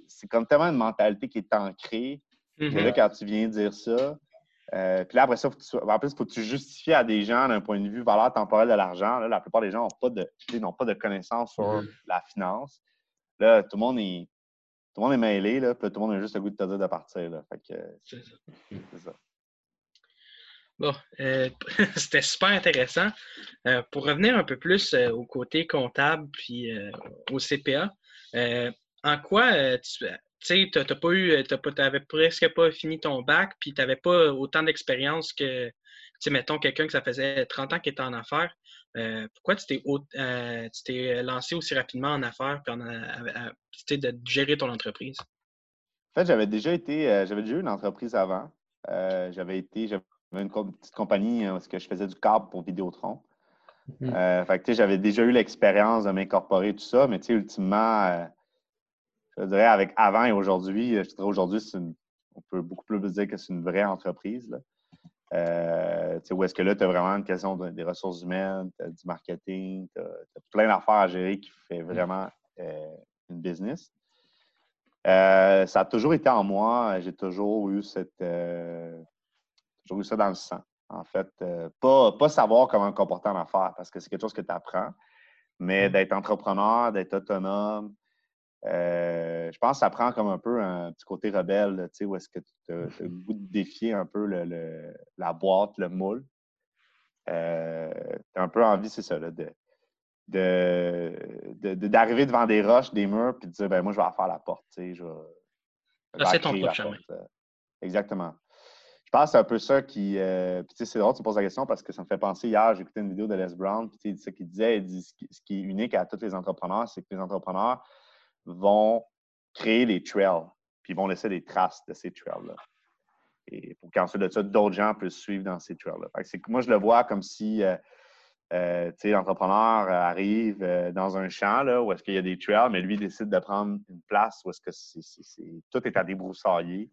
c'est comme tellement une mentalité qui est ancrée. Et là, mm-hmm. quand tu viens dire ça, euh, puis là, après ça, en plus, il faut que tu justifies à des gens d'un point de vue valeur temporelle de l'argent. La plupart des gens n'ont pas de, n'ont pas de connaissances sur mm-hmm. la finance. Là, tout le monde est, tout le monde est mêlé, là, puis tout le monde a juste le goût de te dire de partir. Là. c'est ça. Bon, euh, c'était super intéressant. Euh, pour revenir un peu plus au côté comptable puis au CPA, en quoi tu, sais, tu pas eu, euh, t'avais presque pas fini ton bac, puis tu n'avais pas autant d'expérience que, tu mettons, quelqu'un que ça faisait 30 ans qui était en affaires. Euh, pourquoi tu t'es, euh, lancé aussi rapidement en affaires, puis de gérer ton entreprise? En fait, j'avais déjà été, j'avais déjà eu une entreprise avant. j'avais été, une petite compagnie parce que je faisais du câble pour Vidéotron. Mm-hmm. fait que, j'avais déjà eu l'expérience de m'incorporer, tout ça, mais tu sais, ultimement, je dirais avec avant et aujourd'hui, je dirais aujourd'hui, on peut beaucoup plus dire que c'est une vraie entreprise. Là. Euh, où est-ce que là, tu as vraiment une question des ressources humaines, du marketing, tu as, plein d'affaires à gérer qui fait vraiment euh, une business. Euh, ça a toujours été en moi. J'ai toujours eu cette. Toujours eu ça dans le sang. En fait, pas, pas savoir comment me comporter en affaires parce que c'est quelque chose que tu apprends, mais mm. d'être entrepreneur, d'être autonome, euh, je pense que ça prend comme un peu un petit côté rebelle, tu sais, où est-ce que tu as, le goût de défier un peu la boîte, le moule. Euh, tu as un peu envie, c'est ça, de, d'arriver devant des roches, des murs, puis de dire, ben moi, je vais faire la porte, tu sais, je vais... c'est ton propre chemin. Euh. Exactement. Pense c'est un peu ça qui. puis, tu sais, c'est drôle tu poses la question parce que ça me fait penser. Hier, écouté une vidéo de Les Brown, puis, tu sais, qui disait, dit, ce qui est unique à tous les entrepreneurs, c'est que les entrepreneurs, vont créer des trails, puis vont laisser des traces de ces trails-là. Et pour qu'ensuite de ça, d'autres gens puissent suivre dans ces trails-là. Moi, je le vois comme si euh, euh, l'entrepreneur arrive euh, dans un champ là, où est-ce qu'il y a des trails, mais lui décide de prendre une place où est-ce que tout est à débroussailler.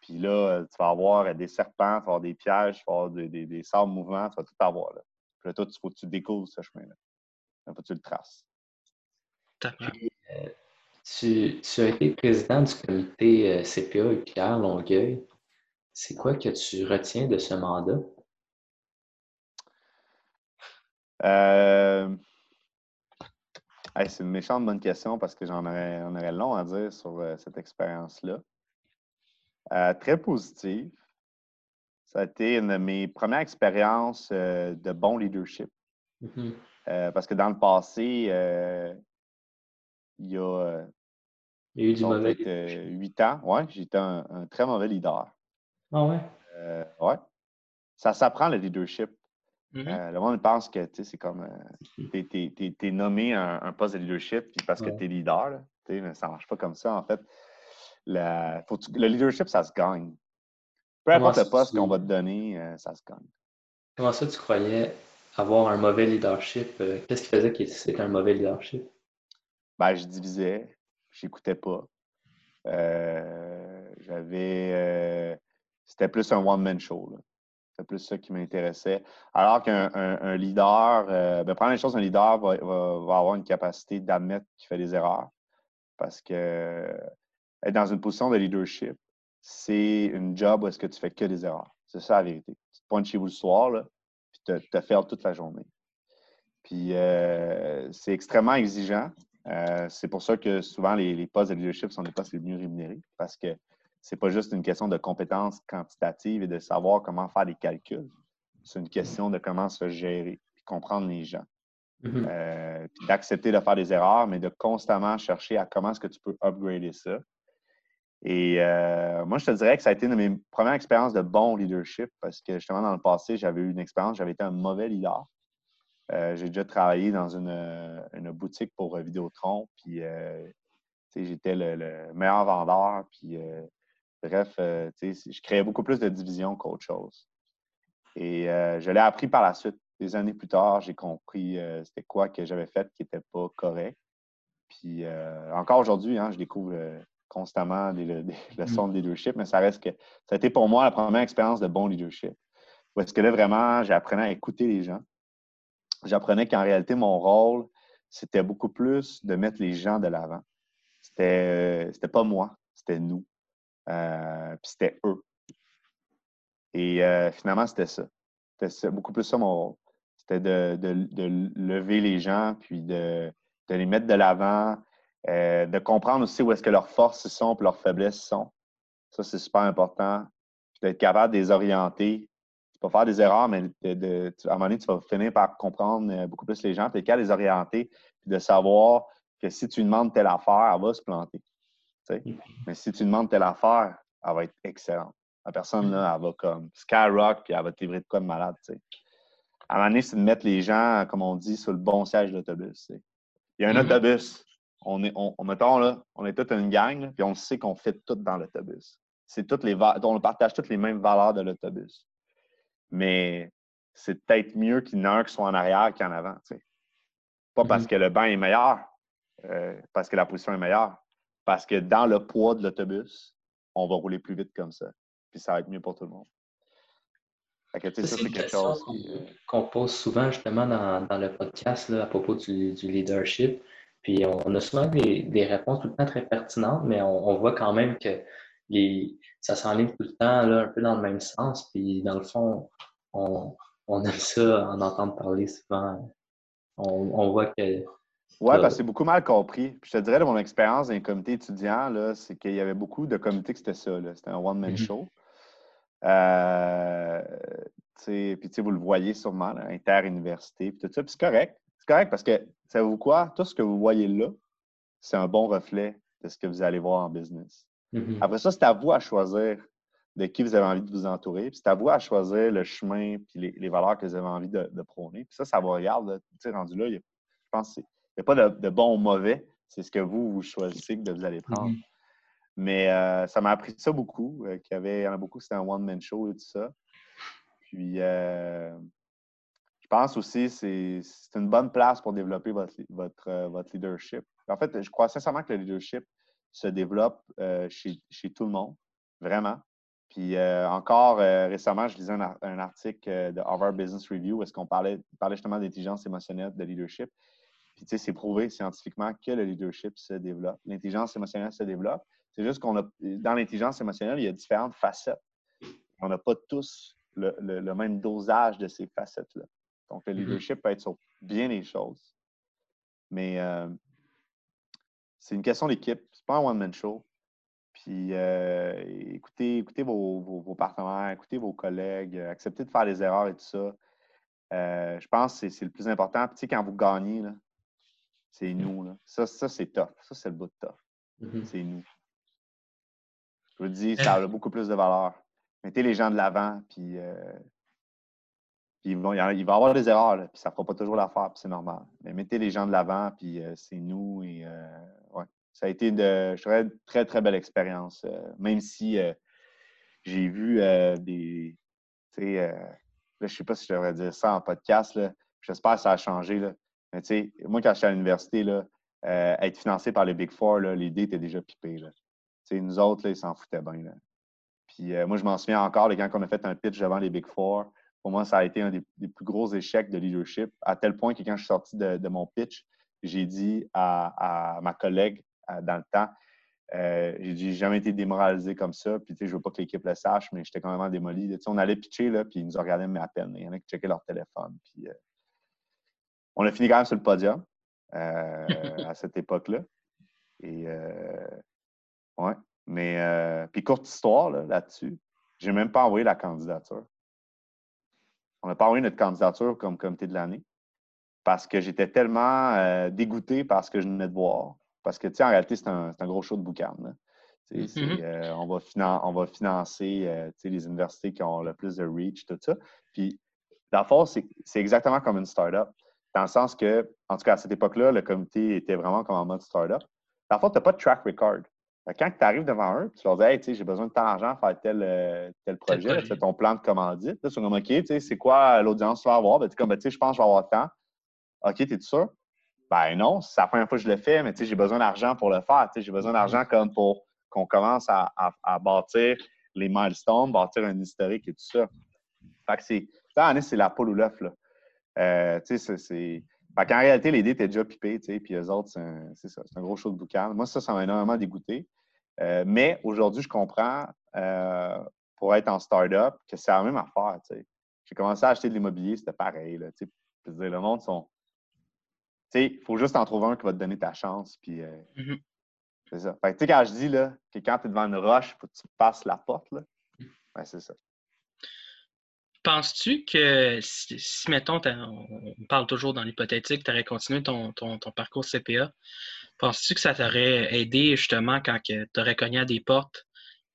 Puis là, tu vas avoir des serpents, tu vas avoir des pièges, tu vas avoir des, des, sables mouvants, tu vas tout avoir. Là. Puis là, toi, il faut que tu découvres ce chemin-là. Il faut que tu le traces. Tu, as été président du comité euh, CPA Pierre Longueuil. C'est quoi que tu retiens de ce mandat? Euh, c'est une méchante bonne question parce que j'en aurais, aurait long à dire sur euh, cette expérience-là. Très positive. Ça a été une de mes premières expériences de bon leadership. Mm-hmm. parce que dans le passé, il y a il y a eu du mauvais. Euh, huit ans, ouais, j'étais un, très mauvais leader. Ah ouais? Euh, ouais. Ça s'apprend le leadership. Mm-hmm. Euh, le monde pense que c'est comme. tu es, nommé un, un, poste de leadership parce que tu es leader. mais ça ne marche pas comme ça. En fait, le leadership, ça se gagne. Peu importe le poste qu'on va te donner, ça se gagne. Comment ça, tu croyais avoir un mauvais leadership? Qu'est-ce qui faisait que c'était un mauvais leadership? Ben, je divisais j'écoutais pas. Euh, j'avais. Euh, c'était plus un one-man show. C'était plus ça qui m'intéressait. Alors qu'un leader, euh, ben, première chose, un leader va, avoir une capacité d'admettre qu'il fait des erreurs. Parce que être dans une position de leadership, c'est une job où est-ce que tu fais que des erreurs. C'est ça la vérité. Tu te pointes chez vous le soir, là, puis tu te, fais toute la journée. Puis c'est extrêmement exigeant. Euh, c'est pour ça que souvent les, postes de leadership sont les postes les mieux rémunérés parce que ce n'est pas juste une question de compétences quantitatives et de savoir comment faire des calculs. C'est une question de comment se gérer et comprendre les gens. Mm-hmm. Euh, d'accepter de faire des erreurs, mais de constamment chercher à comment est-ce que tu peux upgrader ça. Et euh, moi, je te dirais que ça a été une de mes premières expériences de bon leadership parce que justement, dans le passé, j'avais eu une expérience, j'avais été un mauvais leader. Euh, j'ai déjà travaillé dans une, euh, boutique pour euh, Vidéotron, puis j'étais le, meilleur vendeur, puis Bref, euh, je créais beaucoup plus de division qu'autre chose. Et euh, je l'ai appris par la suite. Des années plus tard, j'ai compris euh, c'était quoi que j'avais fait qui n'était pas correct. Puis encore aujourd'hui, hein, je découvre constamment des, leçons de leadership, mais ça reste que ça a été pour moi la première expérience de bon leadership. Parce que là, vraiment, j'apprenais à écouter les gens. J'apprenais qu'en réalité, mon rôle, c'était beaucoup plus de mettre les gens de l'avant. C'était, c'était pas moi, c'était nous. Euh, puis c'était eux. Et euh, finalement, c'était ça. C'était beaucoup plus ça mon rôle. C'était de, lever les gens, puis de, les mettre de l'avant, euh, de comprendre aussi où est-ce que leurs forces sont et leurs faiblesses sont. Ça, c'est super important. D'être capable de les orienter. Tu peux faire des erreurs, mais de, à un moment donné, tu vas finir par comprendre beaucoup plus les gens, puis qu'à les orienter, puis de savoir que si tu demandes telle affaire, elle va se planter. Mais si tu demandes telle affaire, elle va être excellente. La personne, là, elle va comme skyrock, puis elle va te livrer de quoi de malade. À un moment donné, c'est de mettre les gens, comme on dit, sur le bon siège d'autobus. Il y a un mm-hmm. autobus. On est, on, mettons, là, on est toute une gang, puis on sait qu'on fait tout dans l'autobus. C'est toutes les on partage toutes les mêmes valeurs de l'autobus. Mais c'est peut-être mieux qu'il y en ait un qui soit en arrière qu'en avant. Pas parce mm-hmm. que le banc est meilleur, euh, parce que la position est meilleure, parce que dans le poids de l'autobus, on va rouler plus vite comme ça. Puis ça va être mieux pour tout le monde. c'est quelque chose euh, qu'on pose souvent justement dans, le podcast à propos du, leadership. Puis on, a souvent des, réponses tout le temps très pertinentes, mais on, voit quand même que ça s'enligne tout le temps là, un peu dans le même sens. Puis dans le fond, on, aime ça en entendre parler souvent. on voit que oui, parce que c'est beaucoup mal compris. je te dirais, de mon expérience dans les comités étudiants, c'est qu'il y avait beaucoup de comités que c'était ça. C'était un one-man mm-hmm. show. Euh, puis vous le voyez sûrement, inter-université, puis tout ça. Puis c'est correct. Correct parce que, savez-vous quoi? Tout ce que vous voyez là, c'est un bon reflet de ce que vous allez voir en business. Mm-hmm. Après ça, c'est à vous à choisir de qui vous avez envie de vous entourer. Puis c'est à vous à choisir le chemin puis les, valeurs que vous avez envie de, prôner. Puis ça, ça vous regarde. Rendu là, je pense que n'y a pas de, bon ou mauvais. C'est ce que vous, vous choisissez que vous allez prendre. Mm-hmm. Mais euh, ça m'a appris ça beaucoup. Euh, qu'il y, avait, en a beaucoup, c'était un one-man show et tout ça. Puis, euh, je pense aussi que c'est une bonne place pour développer votre, votre, votre, leadership. En fait, je crois sincèrement que le leadership se développe chez, chez, tout le monde, vraiment. Puis encore récemment, je lisais un, article de Harvard Business Review où est-ce qu'on parlait, parlait justement d'intelligence émotionnelle, de leadership. Puis, tu sais, c'est prouvé scientifiquement que le leadership se développe. L'intelligence émotionnelle se développe. C'est juste qu'on a, dans l'intelligence émotionnelle, il y a différentes facettes. On n'a pas tous le, même dosage de ces facettes-là. Donc, le mm-hmm. leadership peut être sur bien des choses. Mais euh, c'est une question d'équipe. C'est pas un one-man show. Puis euh, écoutez, écoutez vos, partenaires, écoutez vos collègues, acceptez de faire des erreurs et tout ça. Euh, je pense que c'est le plus important. Puis, tu sais, quand vous gagnez, là, c'est nous. Là. Ça, ça c'est tough. Ça, c'est le bout de tough. Mm-hmm. C'est nous. Je vous dis, ça a beaucoup plus de valeur. Mettez les gens de l'avant, puis, euh, puis il, va y avoir des erreurs, là, puis ça ne fera pas toujours l'affaire, puis c'est normal. Mais mettez les gens de l'avant, puis euh, c'est nous. Et, euh, ouais. Ça a été de, je une très, très belle expérience. même si j'ai vu des. Tu sais, je ne sais pas si je devrais dire ça en podcast. J'espère que ça a changé. Là. Mais tu sais, moi, quand j'étais à l'université, là, euh, être financé par les Big Four, l'idée était déjà pipée. Là. nous autres, là, ils s'en foutaient bien. Là. Puis euh, moi, je m'en souviens encore, quand on a fait un pitch devant les Big Four, pour moi, ça a été un des, plus gros échecs de leadership, à tel point que quand je suis sorti de, mon pitch, j'ai dit à, ma collègue dans le temps, euh, j'ai dit, jamais été démoralisé comme ça. Puis, tu sais, je veux pas que l'équipe le sache, mais j'étais quand même démoli. Tu sais, on allait pitcher, là, puis ils nous ont regardé mais à peine. Il y en a qui checkaient leur téléphone. Puis, on a fini quand même sur le podium euh, à cette époque-là. Et euh, ouais. Mais euh, puis courte histoire là-dessus. J'ai même pas envoyé la candidature. On n'a pas envoyé notre candidature comme comité de l'année parce que j'étais tellement dégoûté par ce que je venais de voir. Parce que, tu sais, en réalité, c'est un, gros show de boucan. Mm-hmm. on, va on va financer les universités qui ont le plus de reach, tout ça. Puis, la force, c'est exactement comme une startup. Dans le sens que, en tout cas, à cette époque-là, le comité était vraiment comme en mode startup. Dans le fond, tu n'as pas de track record. Quand tu arrives devant eux, tu leur dis Hey, j'ai besoin de tant d'argent pour faire tel, euh, tel projet, c'est ton plan de commandite. Là, ils sont comme OK, c'est quoi l'audience que tu vas avoir? Ben, comme ben, je pense que je vais avoir tant. OK, t'es sûr? Ben non, c'est la première fois que je le fais, mais j'ai besoin d'argent pour le faire. J'ai besoin d'argent comme pour qu'on commence à, bâtir les milestones, bâtir un historique et tout ça. Fait que c'est. c'est la poule ou l'œuf. Euh, tu sais, c'est. Fait qu'en réalité, l'idée était déjà pipée, tu sais, puis eux autres, c'est ça, c'est un gros show de boucan. Moi, ça, ça m'a énormément dégoûté. Euh, mais aujourd'hui, je comprends, euh, pour être en start-up, que c'est la même affaire. J'ai commencé à acheter de l'immobilier, c'était pareil, là, le monde sont il faut juste en trouver un qui va te donner ta chance. Puis, euh, mm-hmm. c'est ça. Fait tu sais, quand je dis là, que quand tu es devant une roche, il faut que tu passes la porte, là, ben, c'est ça. Penses-tu que si, mettons, on parle toujours dans l'hypothétique, tu aurais continué ton, ton, parcours CPA, penses-tu que ça t'aurait aidé justement quand tu aurais cogné à des portes,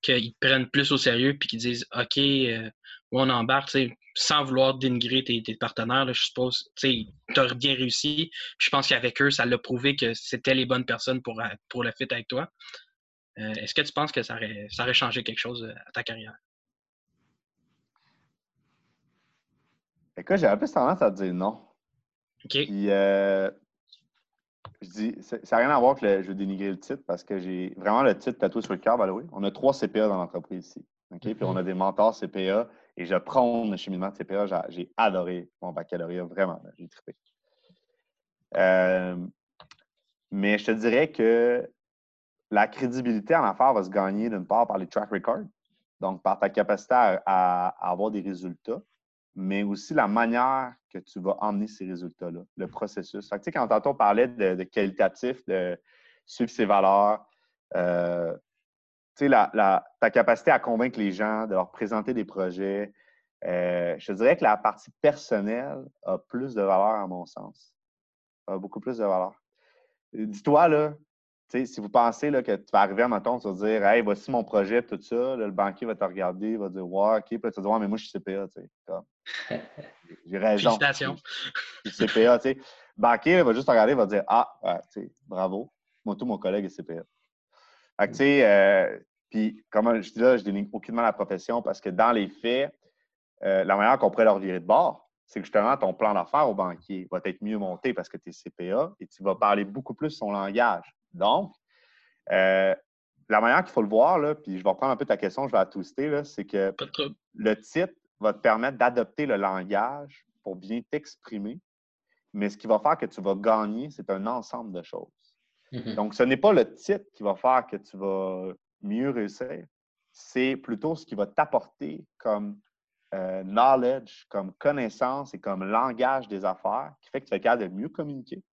qu'ils te prennent plus au sérieux puis qu'ils disent OK, euh, on embarque, sans vouloir dénigrer tes, partenaires, je suppose, tu as bien réussi. Je pense qu'avec eux, ça l'a prouvé que c'était les bonnes personnes pour, pour le fit avec toi. Euh, est-ce que tu penses que ça aurait, ça aurait changé quelque chose euh, à ta carrière? Écoute, j'avais plus tendance à dire non. OK. Puis, euh, je dis, ça n'a rien à voir que je veux dénigrer le titre parce que j'ai vraiment le titre tatoué sur le cœur, On a trois CPA dans l'entreprise ici. OK? Puis on a des mentors CPA et je prône le cheminement de CPA. J'ai adoré mon baccalauréat, vraiment. J'ai trippé. Euh, mais je te dirais que la crédibilité en affaires va se gagner d'une part par les track records, donc par ta capacité à, avoir des résultats, mais aussi la manière que tu vas emmener ces résultats-là, le processus. Fait que, quand on parlait de, qualitatif, de suivre ses valeurs, euh, sais, la, ta capacité à convaincre les gens, de leur présenter des projets, euh, je dirais que la partie personnelle a plus de valeur à mon sens. A beaucoup plus de valeur. Dis-toi, là, si vous pensez là, que tu vas arriver à ton, tu vas dire Hey, voici mon projet, tout ça, le banquier va te regarder, il va dire Ouais, OK, puis tu vas dire Ouais, mais moi, je suis CPA, tu sais. J'ai raison. Félicitations. Je suis CPA, tu sais. Le banquier va juste te regarder, il va dire Ah, ouais, tu sais, bravo. Moi, tout mon collègue est CPA. Fait que, tu sais, euh, puis, comme je dis là, je dénigre aucunement la profession parce que dans les faits, euh, la manière qu'on pourrait leur virer de bord, c'est que justement, ton plan d'affaires au banquier va être mieux monté parce que tu es CPA et tu vas parler beaucoup plus son langage. Donc, euh, la manière qu'il faut le voir, là, puis je vais reprendre un peu ta question, je vais la twister, c'est que le titre va te permettre d'adopter le langage pour bien t'exprimer, mais ce qui va faire que tu vas gagner, c'est un ensemble de choses. Mm-hmm. Donc, ce n'est pas le titre qui va faire que tu vas mieux réussir, c'est plutôt ce qui va t'apporter comme euh, knowledge, comme connaissance et comme langage des affaires qui fait que tu vas être capable de mieux communiquer.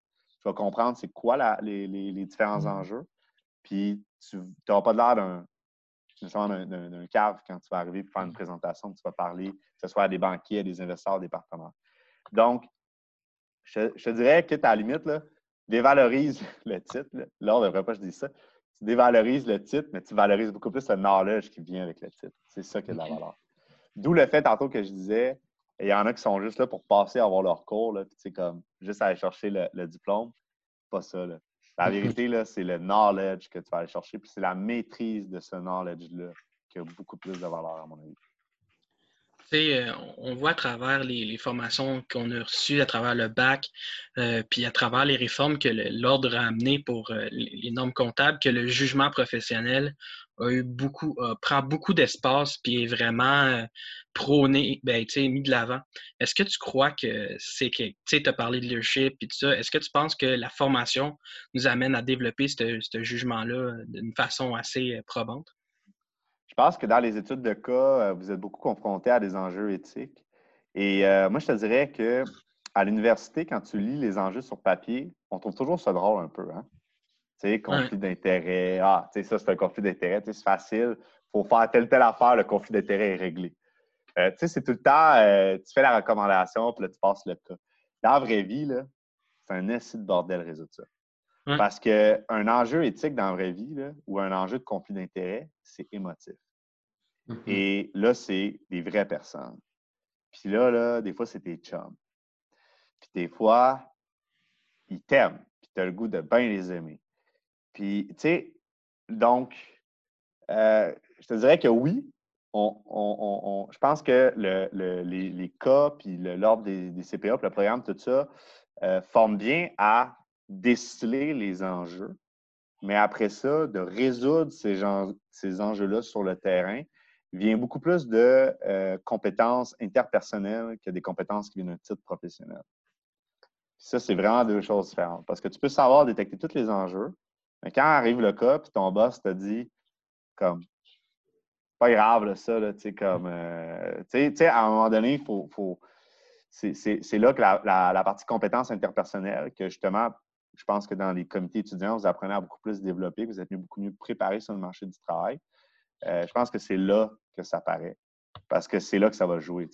Tu vas comprendre c'est quoi les, différents mm-hmm. enjeux. Puis tu n'auras pas l'air d'un d'un cave quand tu vas arriver pour faire une mm-hmm. présentation, tu vas parler, que ce soit à des banquiers, à des investisseurs, à des partenaires. Donc, je, te dirais que, à la limite, là, dévalorise le titre. Là, on ne devrait pas que je dise ça. Tu dévalorises le titre, mais tu valorises beaucoup plus le knowledge qui vient avec le titre. C'est ça qui a de la valeur. D'où le fait, tantôt, que je disais, il y en a qui sont juste là pour passer à avoir leur cours, là, puis comme juste aller chercher le, diplôme. Pas ça. Là. La vérité, là, c'est le knowledge que tu vas aller chercher, puis c'est la maîtrise de ce knowledge-là qui a beaucoup plus de valeur, à mon avis. Euh, on voit à travers les, formations qu'on a reçues, à travers le bac, euh, puis à travers les réformes que l'ordre a amenées pour euh, les normes comptables, que le jugement professionnel a eu beaucoup, prend beaucoup d'espace, puis est vraiment prôné, ben, mis de l'avant. Est-ce que tu crois que c'est que, tu as parlé de leadership et tout ça, est-ce que tu penses que la formation nous amène à développer ce jugement-là d'une façon assez probante? Je pense que dans les études de cas, euh, vous êtes beaucoup confronté à des enjeux éthiques. Et euh, moi, je te dirais que à l'université, quand tu lis les enjeux sur papier, on trouve toujours ça drôle un peu. Hein? Tu sais, conflit d'intérêt. Ah, tu sais, ça, c'est un conflit d'intérêt. C'est facile. Il faut faire telle, telle affaire, le conflit d'intérêt est réglé. Euh, tu sais, c'est tout le temps, tu fais la recommandation, puis là, tu passes le cas. Dans la vraie vie, c'est un essai de bordel résoudre ça. Parce qu'un enjeu éthique dans la vraie vie ou un enjeu de conflit d'intérêt, c'est émotif. Mm-hmm. Et là, c'est des vraies personnes. Puis là, là, des fois, c'est tes chums. Puis des fois, ils t'aiment. Puis tu as le goût de bien les aimer. Puis, tu sais, donc, euh, je te dirais que oui. je pense que les, cas, puis l'ordre des, CPA, le programme, tout ça, euh, forment bien à déceler les enjeux. Mais après ça, de résoudre ces, ces enjeux-là sur le terrain vient beaucoup plus de euh, compétences interpersonnelles que des compétences qui viennent d'un titre professionnel. ça, c'est vraiment deux choses différentes. Parce que tu peux savoir détecter tous les enjeux, mais quand arrive le cas, puis ton boss te dit, comme, pas grave, ça, tu sais, comme, euh, tu sais, à un moment donné, il faut, faut c'est là que la, partie compétences interpersonnelles, que justement, je pense que dans les comités étudiants, vous apprenez à beaucoup plus développer, vous êtes beaucoup mieux préparé sur le marché du travail. Euh, je pense que c'est là que ça paraît. Parce que c'est là que ça va jouer.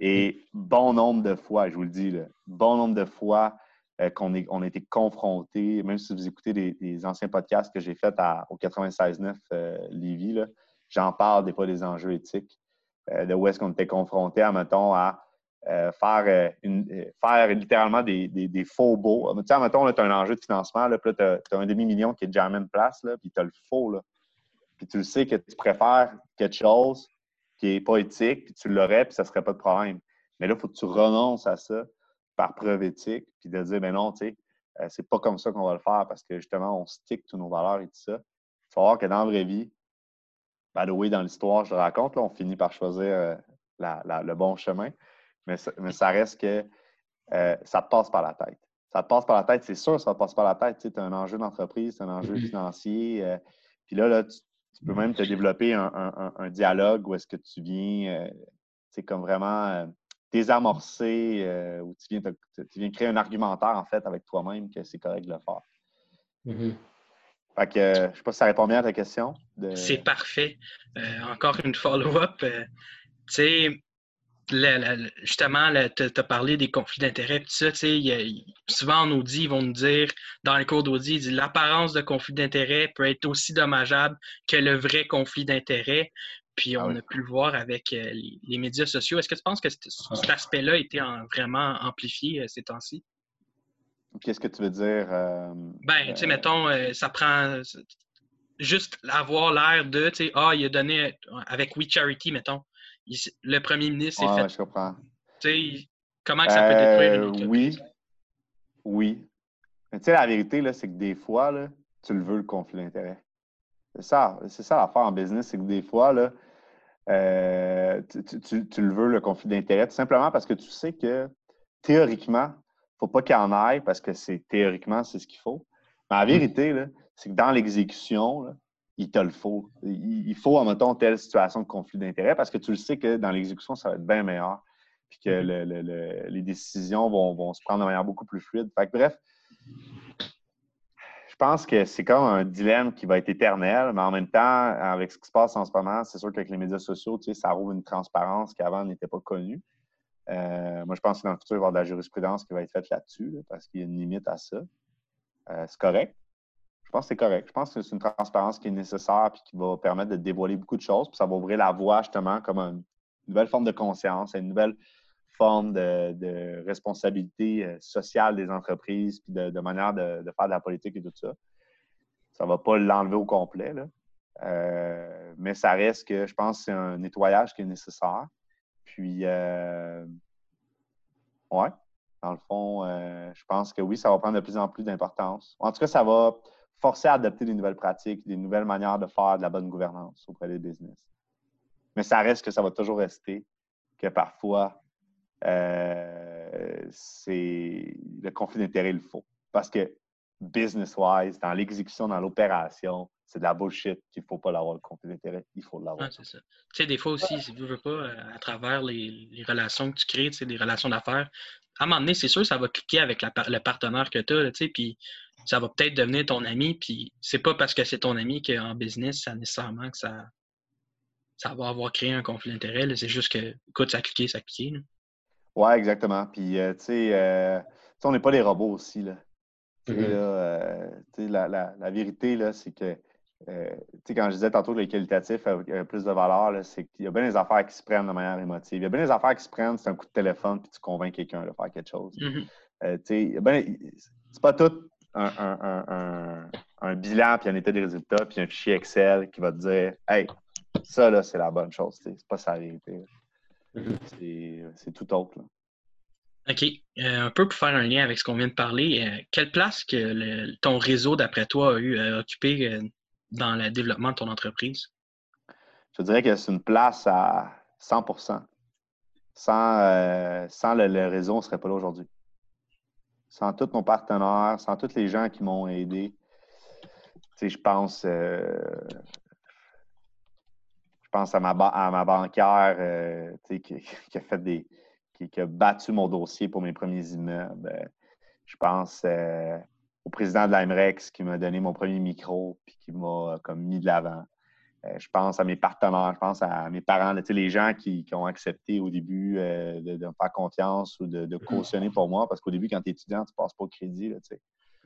Et bon nombre de fois, je vous le dis, bon nombre de fois euh, qu'on on a été confrontés, même si vous écoutez des, anciens podcasts que j'ai faits au 96.9 euh, Lévis, j'en parle des fois des enjeux éthiques, euh, de où est-ce qu'on était confronté, à, mettons, à faire, faire littéralement des, faux beaux. Tu sais, mettons, tu as un enjeu de financement, là, puis là, tu as, un demi-million qui est déjà en place, là, puis tu as le faux. Là puis tu le sais que tu préfères quelque chose qui n'est pas éthique, puis tu l'aurais, puis ça ne serait pas de problème. Mais là, il faut que tu renonces à ça par preuve éthique, puis de dire, ben non, tu sais, euh, c'est pas comme ça qu'on va le faire parce que justement, on stick toutes nos valeurs et tout ça. Il faut voir que dans la vraie vie, by the way, dans l'histoire, je le raconte, là, on finit par choisir euh, le bon chemin, mais ça, reste que euh, ça te passe par la tête. Ça te passe par la tête, c'est sûr, ça te passe par la tête. Tu as un enjeu d'entreprise, tu as un enjeu mm-hmm. financier. puis là, là tu, tu peux même te développer un, dialogue où est-ce que tu viens, c'est comme vraiment désamorcer, euh, où tu viens, tu viens créer un argumentaire, en fait, avec toi-même que c'est correct de le faire. Mm-hmm. Fait que, je ne sais pas si ça répond bien à ta question. C'est parfait. encore une follow-up. tu sais, justement, tu as parlé des conflits d'intérêts. souvent, en audit, ils vont nous dire, dans les cours d'audit, l'apparence de conflit d'intérêt peut être aussi dommageable que le vrai conflit d'intérêt. Puis ah on a pu le voir avec euh, les, médias sociaux. Est-ce que tu penses que cet aspect-là a été vraiment amplifié euh, ces temps-ci? Qu'est-ce que tu veux dire? Euh, ben, tu sais, mettons, ça prend juste avoir l'air de, tu sais, ah, il a donné avec We Charity, mettons le premier ministre s'est fait. je comprends. comment ça peut détruire une euh, Oui. Oui. Mais tu sais, la vérité, c'est que des fois, là, tu le veux, le conflit d'intérêt. C'est ça, c'est ça l'affaire en business, c'est que des fois, là, euh, tu, le veux, le conflit d'intérêt, tout simplement parce que tu sais que théoriquement, il ne faut pas qu'il y en aille parce que c'est théoriquement, c'est ce qu'il faut. Mais la mm. vérité, c'est que dans l'exécution, il te le faut. Il faut, en mettant telle situation de conflit d'intérêt parce que tu le sais que dans l'exécution, ça va être bien meilleur. Puis que mm-hmm. les décisions vont, se prendre de manière beaucoup plus fluide. Fait bref, je pense que c'est comme un dilemme qui va être éternel, mais en même temps, avec ce qui se passe en ce moment, c'est sûr qu'avec les médias sociaux, tu sais, ça rouvre une transparence qui avant n'était pas connue. Euh, moi, je pense que dans le futur, il va y avoir de la jurisprudence qui va être faite là-dessus, parce qu'il y a une limite à ça. Euh, c'est correct. Je pense que c'est correct. Je pense que c'est une transparence qui est nécessaire et qui va permettre de dévoiler beaucoup de choses. Puis ça va ouvrir la voie justement comme une nouvelle forme de conscience, une nouvelle forme de, responsabilité euh, sociale des entreprises, puis de, manière de, faire de la politique et tout ça. Ça ne va pas l'enlever au complet, euh, mais ça reste que je pense que c'est un nettoyage qui est nécessaire. Puis, euh, ouais, dans le fond, je pense que oui, ça va prendre de plus en plus d'importance. En tout cas, ça va forcer à adopter des nouvelles pratiques, des nouvelles manières de faire de la bonne gouvernance auprès des business. Mais ça reste que ça va toujours rester que parfois, euh, c'est le conflit d'intérêt il faut. Parce que business-wise, dans l'exécution, dans l'opération, c'est de la bullshit qu'il ne faut pas l'avoir, le conflit d'intérêt. Il faut l'avoir. c'est ça. Tu sais, des fois aussi, si tu veux pas, euh, à travers les, relations que tu crées, tu sais, des relations d'affaires, à un moment donné, c'est sûr, ça va cliquer avec le partenaire que tu as, tu sais, puis ça va peut-être devenir ton ami, puis c'est pas parce que c'est ton ami qu'en business, ça nécessairement que ça, ça va avoir créé un conflit d'intérêt. C'est juste que, écoute, ça a cliqué, ça a cliqué. Oui, exactement. Puis, euh, euh, tu sais, on n'est pas des robots aussi. Là. Mm-hmm. Euh, la, la, la, vérité, là, c'est que, tu sais, quand je disais tantôt que les qualitatifs avaient plus de valeur, c'est qu'il y a bien des affaires qui se prennent de manière émotive. Il y a bien des affaires qui se prennent, c'est un coup de téléphone, puis tu convaincs quelqu'un de faire quelque chose. Tu sais, ben, c'est pas tout un, un bilan, puis un état des résultats, puis un fichier Excel qui va te dire Hey, ça, là, c'est la bonne chose. C'est pas sa réalité. Mm-hmm. C'est tout autre. OK. Euh, un peu pour faire un lien avec ce qu'on vient de parler, euh, quelle place que ton réseau, d'après toi, a eu à occuper euh, dans le développement de ton entreprise? Je dirais que c'est une place à 100 Sans, sans le, réseau, on ne serait pas là aujourd'hui. Sans tous nos partenaires, sans tous les gens qui m'ont aidé. je pense, je pense à ma, à ma banquière qui, a fait des, qui, a battu mon dossier pour mes premiers immeubles. Euh, je pense euh, au président de l'AMREX qui m'a donné mon premier micro puis qui m'a euh, comme mis de l'avant. je pense à mes partenaires, je pense à mes parents, les gens qui, ont accepté au début de, me faire confiance ou de, de, cautionner pour moi, parce qu'au début, quand tu es étudiant, tu ne passes pas au crédit.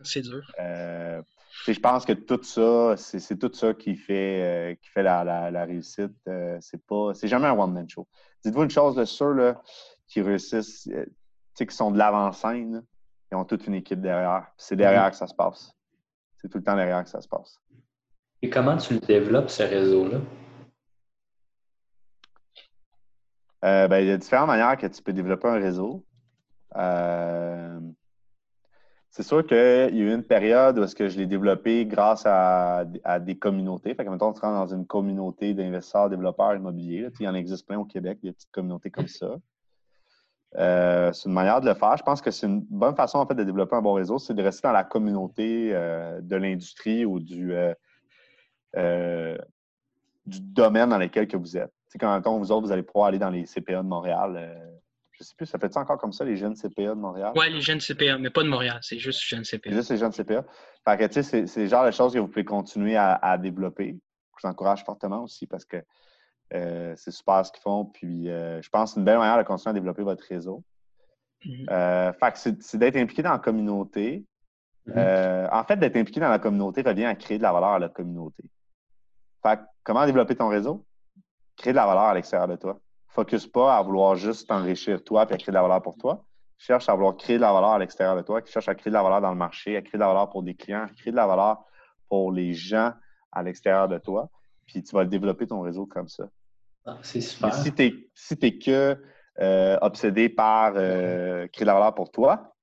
c'est dur. Je pense que tout ça, c'est tout ça qui fait, qui fait la, réussite. c'est pas, c'est jamais un one-man show. Dites-vous une chose de sûr, là, qui réussissent, euh, qui sont de l'avant-scène, ils ont toute une équipe derrière. C'est derrière mhm. que ça se passe. C'est tout le temps derrière que ça se passe. Et comment tu le développes, ce réseau-là? Euh, ben, il y a différentes manières que tu peux développer un réseau. Euh, c'est sûr qu'il y a eu une période où est-ce que je l'ai développé grâce à, des communautés. Fait que, mettons, tu rentres dans une communauté d'investisseurs, développeurs immobiliers. il y en existe plein au Québec, des petites communautés comme ça. Euh, c'est une manière de le faire. Je pense que c'est une bonne façon en fait, de développer un bon réseau, c'est de rester dans la communauté euh, de l'industrie ou du, euh, du domaine dans lequel que vous êtes. quand vous autres, vous allez pouvoir aller dans les CPA de Montréal. Je ne sais plus, ça fait ça encore comme ça, les jeunes CPA de Montréal? Oui, les jeunes CPA, mais pas de Montréal, c'est juste jeunes CPA. Juste les jeunes CPA. c'est, le genre de choses que vous pouvez continuer à, à développer. Je vous encourage fortement aussi parce que euh, c'est super ce qu'ils font. Puis, euh, je pense que c'est une belle manière de continuer à développer votre réseau. Mhm. Euh, c'est d'être impliqué dans la communauté. Mhm. en fait, d'être impliqué dans la communauté revient à créer de la valeur à la communauté. Fait comment développer ton réseau? Créer de la valeur à l'extérieur de toi. Focus pas à vouloir juste t'enrichir toi et à créer de la valeur pour toi. Cherche à vouloir créer de la valeur à l'extérieur de toi, cherche à créer de la valeur dans le marché, à créer de la valeur pour des clients, à créer de la valeur pour les gens à l'extérieur de toi. Puis tu vas développer ton réseau comme ça. Ah, c'est super. si tu n'es que euh, obsédé par euh, créer de la valeur pour toi,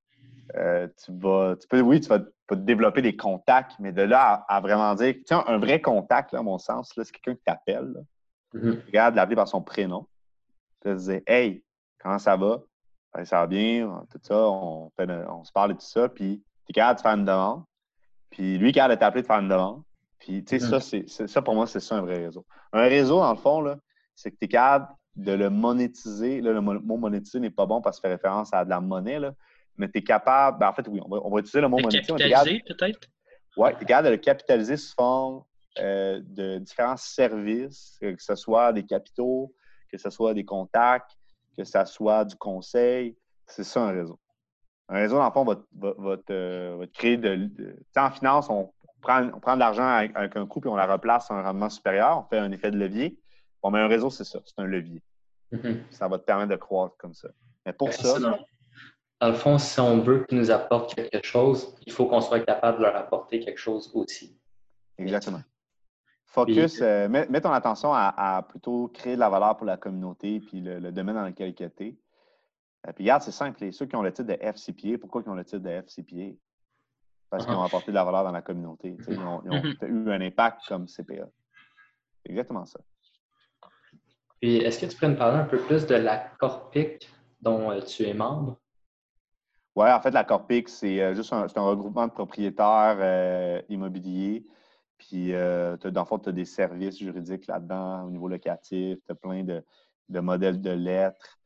euh, tu vas, tu peux, oui, tu vas, développer des contacts, mais de là à, vraiment dire, tiens, un vrai contact, à mon sens, c'est quelqu'un qui t'appelle. Mm-hmm. Regarde, l'appeler par son prénom. Te dire, hey, comment ça va? Ben, ça va bien, tout ça, on, on se parle de tout ça, puis tu es capable de faire une demande. Puis lui, a de t'appeler de faire une demande. Puis, tu sais, ça, ça, pour moi, c'est ça un vrai réseau. Un réseau, dans le fond, là, c'est que tu es capable de le monétiser. Là, le mot monétiser n'est pas bon parce qu'il fait référence à de la monnaie, là, mais tu es capable, ben, en fait, oui, on va, utiliser le mot monétiser. Capitaliser, peut-être? Oui, tu es capable de le capitaliser sous forme euh, de différents services, que ce soit des capitaux, que ce soit des contacts, que ce soit du conseil. C'est ça un réseau. Un réseau, dans le fond, va, te, créer de. en finance, on prend, on prend de l'argent avec, un coût puis on la replace à un rendement supérieur. On fait un effet de levier. Bon, mais un réseau, c'est ça, c'est un levier. Mm-hmm. Ça va te permettre de croître comme ça. Mais pour ça. Dans, le fond, si on veut qu'ils nous apportent quelque chose, il faut qu'on soit capable de leur apporter quelque chose aussi. Exactement. Focus, euh, mets, ton attention à, plutôt créer de la valeur pour la communauté puis le, domaine dans lequel tu es. Euh, puis regarde, c'est simple. ceux qui ont le titre de FCPA, pourquoi ils ont le titre de FCPA? Parce qu'ils ont uh-huh. apporté de la valeur dans la communauté. Ils ont, ils ont eu un impact comme CPA. C'est exactement ça. Puis, est-ce que tu pourrais nous parler un peu plus de la Corpic dont euh, tu es membre? Oui, en fait, la Corpic, c'est euh, juste un, regroupement de propriétaires immobiliers. Puis, dans le fond, tu as des services juridiques là-dedans au niveau locatif. Tu as plein de, modèles de lettres.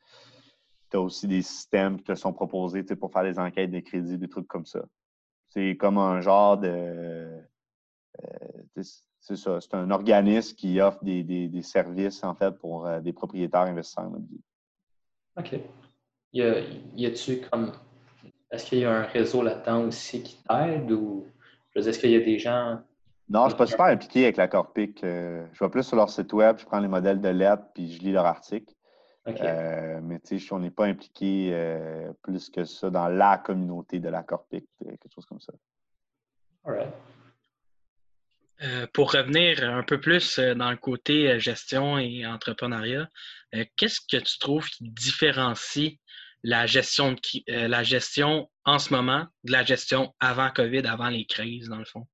Tu as aussi des systèmes qui te sont proposés pour faire des enquêtes de crédit, des trucs comme ça. C'est comme un genre de c'est ça. C'est un organisme qui offre des, services, en fait, pour euh, des propriétaires investisseurs immobiliers. OK. Y, a, y a-tu comme. Est-ce qu'il y a un réseau là-dedans aussi qui t'aide ou. est-ce qu'il y a des gens. Non, je ne suis pas super impliqué avec la Corpic. Euh, je vais plus sur leur site web, je prends les modèles de lettres puis je lis leur article. Euh, mais tu sais, on n'est pas impliqué plus que ça dans la communauté de la Corpic, quelque chose comme ça. All right. Euh, pour revenir un peu plus euh, dans le côté gestion et entrepreneuriat, qu'est-ce que tu trouves qui différencie la gestion, la gestion en ce moment de la gestion avant COVID, avant les crises, dans le fond,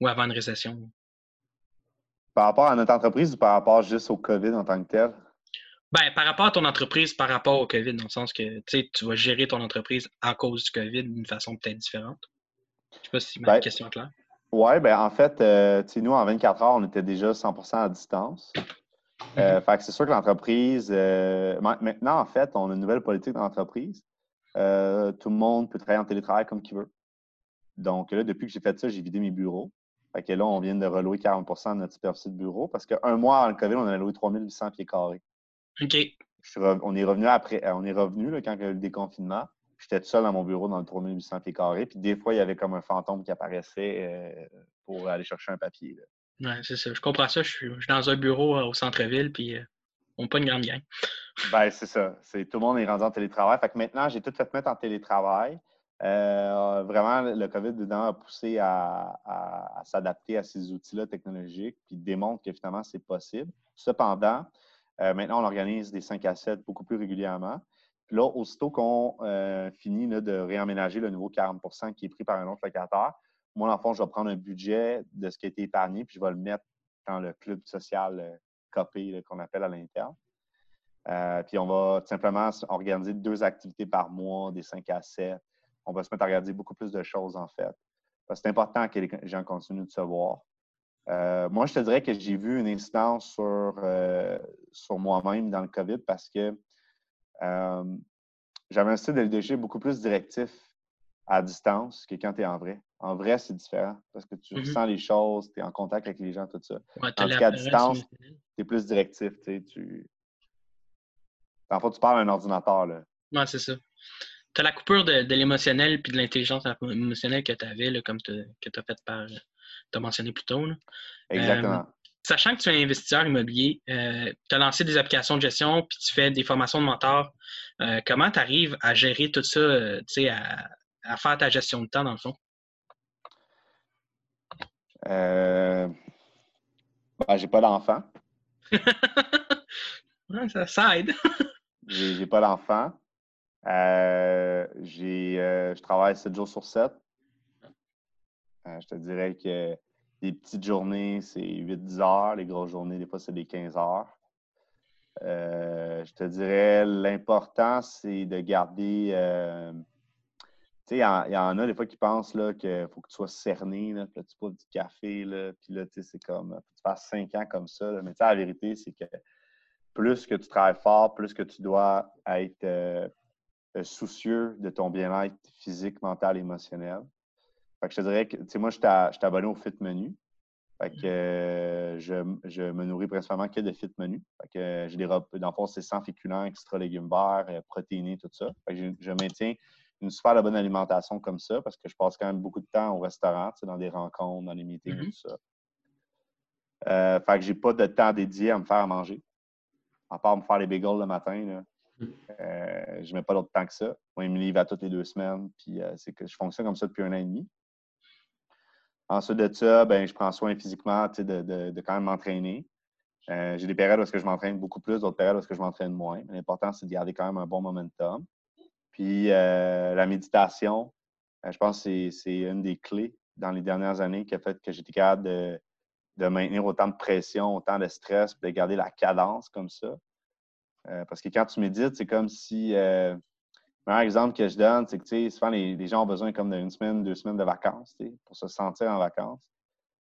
ou avant une récession? Par rapport à notre entreprise ou par rapport juste au COVID en tant que tel? Ben, par rapport à ton entreprise, par rapport au COVID, dans le sens que tu vas gérer ton entreprise à cause du COVID d'une façon peut-être différente. Je ne sais pas si ma ben, question est claire. Oui, ben en fait, euh, nous, en 24 heures, on était déjà 100% à distance. Euh, mm-hmm. c'est sûr que l'entreprise, euh, maintenant, en fait, on a une nouvelle politique d'entreprise. tout le monde peut travailler en télétravail comme qu'il veut. Donc là, depuis que j'ai fait ça, j'ai vidé mes bureaux. Fait que là, on vient de relouer 40% de notre superficie de bureau parce qu'un mois avant le COVID, on a loué 3800 pieds carrés. OK. on est revenu après, on est revenu quand il y a eu le déconfinement. J'étais tout seul dans mon bureau dans le 3800 pieds carrés. Puis des fois, il y avait comme un fantôme qui apparaissait euh, pour aller chercher un papier. Oui, c'est ça. Je comprends ça. Je suis, dans un bureau euh, au centre-ville, puis euh, on n'a pas une grande gang. ben, c'est ça. tout le monde est rendu en télétravail. Fait que maintenant, j'ai tout fait mettre en télétravail. Vraiment, le COVID dedans a poussé à, s'adapter à ces outils-là technologiques, puis démontre que finalement, c'est possible. Cependant, maintenant, on organise des 5 à 7 beaucoup plus régulièrement. Puis là, aussitôt qu'on euh, finit de réaménager le nouveau 40% qui est pris par un autre locataire, moi, dans le je vais prendre un budget de ce qui a été épargné, puis je vais le mettre dans le club social euh, copé qu'on appelle à l'interne. Euh, puis on va simplement organiser deux activités par mois, des 5 à 7. On va se mettre à regarder beaucoup plus de choses, en fait. Parce que c'est important que les gens continuent de se voir. moi, je te dirais que j'ai vu une incidence sur, sur moi-même dans le COVID parce que j'avais un style de leadership beaucoup plus directif à distance que quand tu es en vrai. En vrai, c'est différent parce que tu mm-hmm. ressens les choses, tu es en contact avec les gens, tout ça. Ouais, Tandis qu'à distance, tu es plus directif. Tu... En fait, tu parles à un ordinateur. Là. Ouais, c'est ça. Tu as la coupure de, l'émotionnel puis de l'intelligence émotionnelle que tu avais, comme que tu as fait par. Tu as mentionné plus tôt. Exactement. Sachant que tu es un investisseur immobilier, euh, tu as lancé des applications de gestion, puis tu fais des formations de mentors, euh, comment tu arrives à gérer tout ça, euh, à, à, faire ta gestion de temps, dans le fond? Ben, j'ai pas d'enfant. ça, ça aide. j'ai pas d'enfant. Je travaille 7 jours sur 7. je te dirais que des petites journées, c'est 8-10 heures. Les grosses journées, des fois, c'est des 15 heures. Euh, je te dirais, l'important, c'est de garder. Euh, tu sais, il y, en a des fois qui pensent qu'il faut que tu sois cerné, là, là, tu bois du café, là, puis là, tu sais, c'est comme. Faut que tu fasses 5 ans comme ça. Mais tu sais, la vérité, c'est que plus que tu travailles fort, plus que tu dois être euh, soucieux de ton bien-être physique, mental, émotionnel. Fait que je te dirais que, tu sais, moi, je suis abonné au Fit Menu. Fait que euh, je, me nourris principalement que de Fit Menu. Fait que j'ai des repas, dans le fond, c'est sans féculents, extra légumes verts, euh, protéinés, tout ça. Fait que je, maintiens une super bonne alimentation comme ça parce que je passe quand même beaucoup de temps au restaurant, tu sais, dans des rencontres, dans les meetings, mm-hmm. tout ça. Euh, fait que j'ai pas de temps dédié à me faire à manger. À part me faire les bagels le matin, là. Mm. Euh, je mets pas d'autre temps que ça. Moi, il me livre à toutes les deux semaines. Puis c'est que je fonctionne comme ça depuis un an et demi. Ensuite de ça, ben, je prends soin physiquement de, de, de, quand même m'entraîner. Euh, j'ai des périodes où je m'entraîne beaucoup plus, d'autres périodes où je m'entraîne moins. L'important, c'est de garder quand même un bon momentum. Puis euh, la méditation, euh, je pense que c'est une des clés dans les dernières années qui a fait que j'étais capable de, de, maintenir autant de pression, autant de stress, puis de garder la cadence comme ça. Parce que quand tu médites, c'est comme si meilleur exemple que je donne, c'est que souvent les, gens ont besoin comme d'une semaine, deux semaines de vacances pour se sentir en vacances.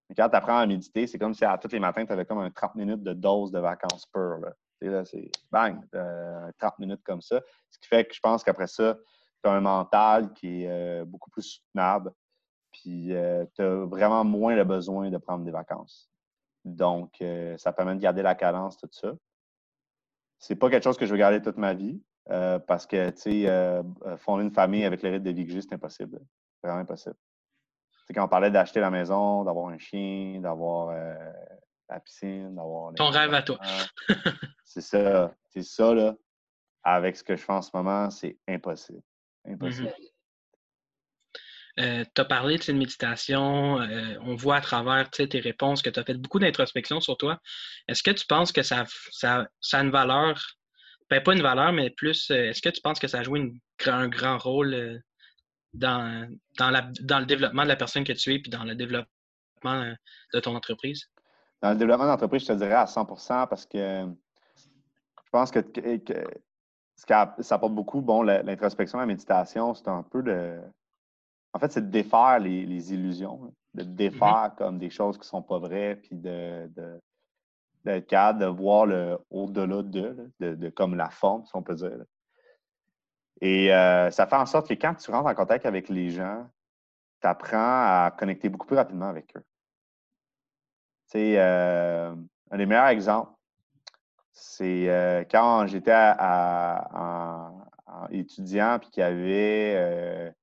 Mais quand tu apprends à méditer, c'est comme si à tous les matins, tu avais comme un 30 minutes de dose de vacances pure. Là. c'est bang, 30 euh, minutes comme ça. Ce qui fait que je pense qu'après ça, tu as un mental qui est euh, beaucoup plus soutenable. Puis euh, tu as vraiment moins le besoin de prendre des vacances. Donc, ça permet de garder la cadence, tout ça. C'est pas quelque chose que je veux garder toute ma vie. Euh, parce que, tu sais, euh, euh, fonder une famille avec le rythme de vie que j'ai, c'est impossible. C'est vraiment impossible. sais, quand on parlait d'acheter la maison, d'avoir un chien, d'avoir la piscine, d'avoir. Ton rêve à toi. c'est ça. C'est ça, là. Avec ce que je fais en ce moment, c'est impossible. Impossible. Euh, tu as parlé de méditation, euh, on voit à travers tes réponses que tu as fait beaucoup d'introspection sur toi. Est-ce que tu penses que ça, a une valeur, ben, pas une valeur, mais plus, euh, est-ce que tu penses que ça a joué un grand rôle dans, le développement de la personne que tu es puis dans le développement de ton entreprise? Dans le développement d'entreprise, je te dirais à 100% parce que je pense que, ça apporte beaucoup, bon, l'introspection, la méditation, c'est un peu de en fait, c'est de défaire les, illusions, de mm-hmm. défaire comme des choses qui ne sont pas vraies, puis de, de, d'être capable de voir le au-delà de, de, comme la forme, si on peut dire. Et euh, ça fait en sorte que quand tu rentres en contact avec les gens, tu apprends à connecter beaucoup plus rapidement avec eux. Tu sais, euh, un des meilleurs exemples, c'est euh, quand j'étais à, étudiant puis qu'il y avait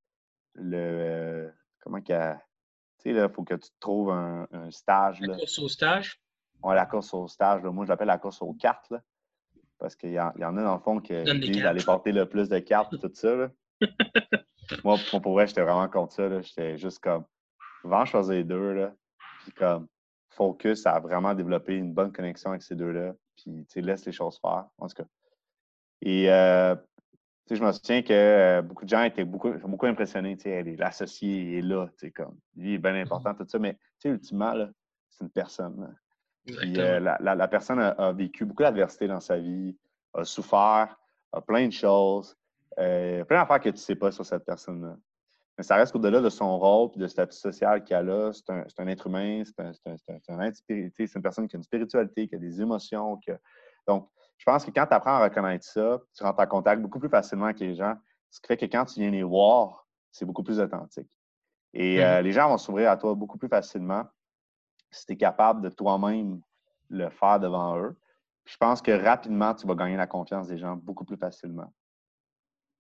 le. Euh, comment qu'il Tu sais, là, il faut que tu trouves un, stage. La course au stage? Oui, la course au stage. Moi, je l'appelle la course aux cartes. Là, parce qu'il y, en a, dans le fond, qui disent d'aller porter le plus de cartes et tout ça. Là. Moi, pour vrai, j'étais vraiment contre ça. J'étais juste comme, vraiment choisir les deux. Là, puis comme, focus à vraiment développer une bonne connexion avec ces deux-là. Puis, tu sais, laisse les choses faire, en tout cas. Et euh, je me souviens que euh, beaucoup de gens étaient beaucoup, beaucoup impressionnés. L'associé est là, comme, lui est bien mmh important, tout ça. Mais ultimement, c'est une personne. Euh, la, personne a, vécu beaucoup d'adversité dans sa vie, a souffert, a plein de choses, euh, plein d'affaires que tu ne sais pas sur cette personne-là. Mais ça reste au-delà de son rôle et de statut social qu'elle a. C'est un, être humain, c'est un, c'est une personne qui a une spiritualité, qui a des émotions. Qui Donc, je pense que quand tu apprends à reconnaître ça, tu rentres en contact beaucoup plus facilement avec les gens, ce qui fait que quand tu viens les voir, c'est beaucoup plus authentique. Et mm-hmm. euh, les gens vont s'ouvrir à toi beaucoup plus facilement si tu es capable de toi-même le faire devant eux. je pense que rapidement, tu vas gagner la confiance des gens beaucoup plus facilement.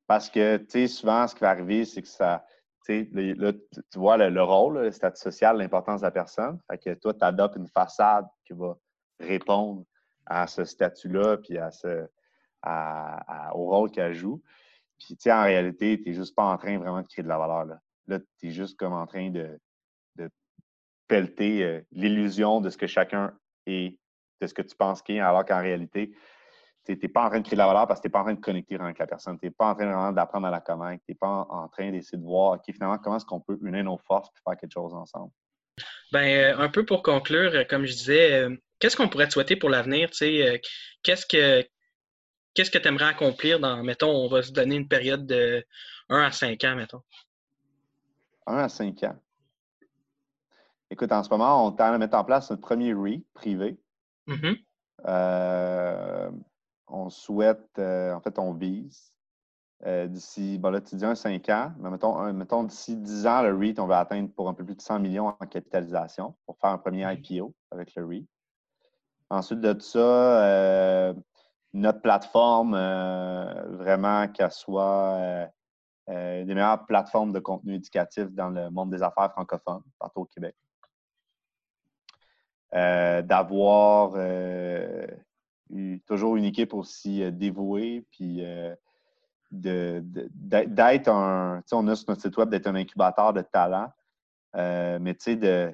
Parce que, tu sais, souvent, ce qui va arriver, c'est que ça, tu tu vois le, rôle, le statut social, l'importance de la personne. Fait que toi, tu adoptes une façade qui va répondre à ce statut-là, puis à ce, au rôle qu'elle joue. Puis, tu sais, en réalité, tu n'es juste pas en train vraiment de créer de la valeur. Là, là tu es juste comme en train de, de pelleter euh, l'illusion de ce que chacun est, de ce que tu penses qu'il est, alors qu'en réalité, tu n'es pas en train de créer de la valeur parce que tu n'es pas en train de connecter avec la personne. Tu n'es pas en train vraiment d'apprendre à la connaître. Tu n'es pas en, train d'essayer de voir, OK, finalement, comment est-ce qu'on peut unir nos forces et faire quelque chose ensemble? Ben, euh, un peu pour conclure, euh, comme je disais, qu'est-ce qu'on pourrait te souhaiter pour l'avenir? Euh, qu'est-ce que qu'est-ce que tu aimerais accomplir dans, mettons, on va se donner une période de 1 à 5 ans, mettons? 1 à 5 ans. Écoute, en ce moment, on tente à mettre en place notre premier RE privé. Mm-hmm. Euh, on souhaite, euh, en fait, on vise d'ici, bon là, tu dis un 5 ans, mais mettons, mettons d'ici 10 ans, le REIT, on va atteindre pour un peu plus de 100 millions en capitalisation pour faire un premier mm-hmm. IPO avec le REIT. Ensuite de ça, euh, notre plateforme, euh, vraiment qu'elle soit euh, des meilleures plateformes de contenu éducatif dans le monde des affaires francophones, partout au Québec. D'avoir toujours une équipe aussi dévouée, puis d'être un. Tu sais, on a sur notre site web d'être un incubateur de talent, mais tu sais, de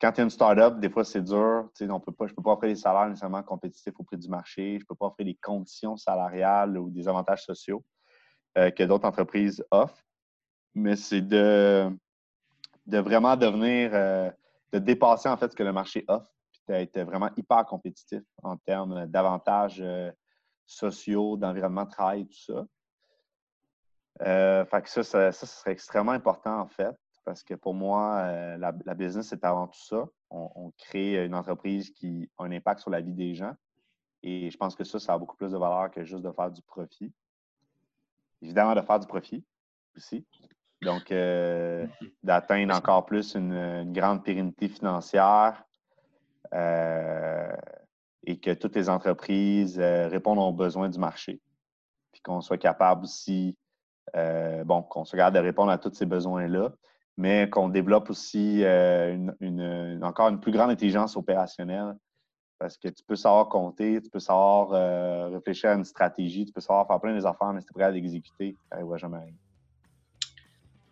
quand tu es une startup, des fois, c'est dur. On peut pas, je ne peux pas offrir des salaires nécessairement compétitifs au prix du marché. Je ne peux pas offrir des conditions salariales ou des avantages sociaux euh, que d'autres entreprises offrent. Mais c'est de, de vraiment devenir, euh, de dépasser en fait ce que le marché offre, puis d'être vraiment hyper compétitif en termes d'avantages euh, sociaux, d'environnement de travail, tout ça. fait que ça, ça, ça serait extrêmement important en fait parce que pour moi, euh, la, business, c'est avant tout ça. On, crée une entreprise qui a un impact sur la vie des gens. Et je pense que ça, ça a beaucoup plus de valeur que juste de faire du profit. Évidemment, de faire du profit aussi. Donc, euh, d'atteindre encore plus une, grande pérennité financière euh, et que toutes les entreprises répondent aux besoins du marché. Puis qu'on soit capable aussi, bon, qu'on se garde de répondre à tous ces besoins-là mais qu'on développe aussi euh, une, encore une plus grande intelligence opérationnelle. Parce que tu peux savoir compter, tu peux savoir euh, réfléchir à une stratégie, tu peux savoir faire plein des affaires, mais si tu es prêt à l'exécuter, ça n'arrivera jamais rien.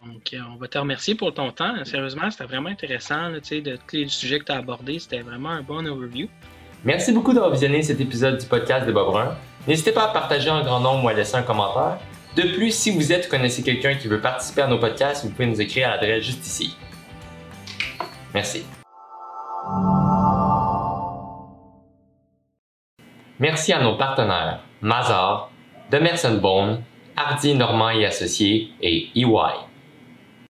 Donc, on va te remercier pour ton temps. Sérieusement, c'était vraiment intéressant. de tous les sujets que tu as abordés, c'était vraiment un bon overview. Merci beaucoup d'avoir visionné cet épisode du podcast de Bob Brun. N'hésitez pas à partager en grand nombre ou à laisser un commentaire. De plus, si vous êtes ou connaissez quelqu'un qui veut participer à nos podcasts, vous pouvez nous écrire à l'adresse juste ici. Merci. Merci à nos partenaires Mazar, Demerson Bone, Hardy Normand et Associés et EY.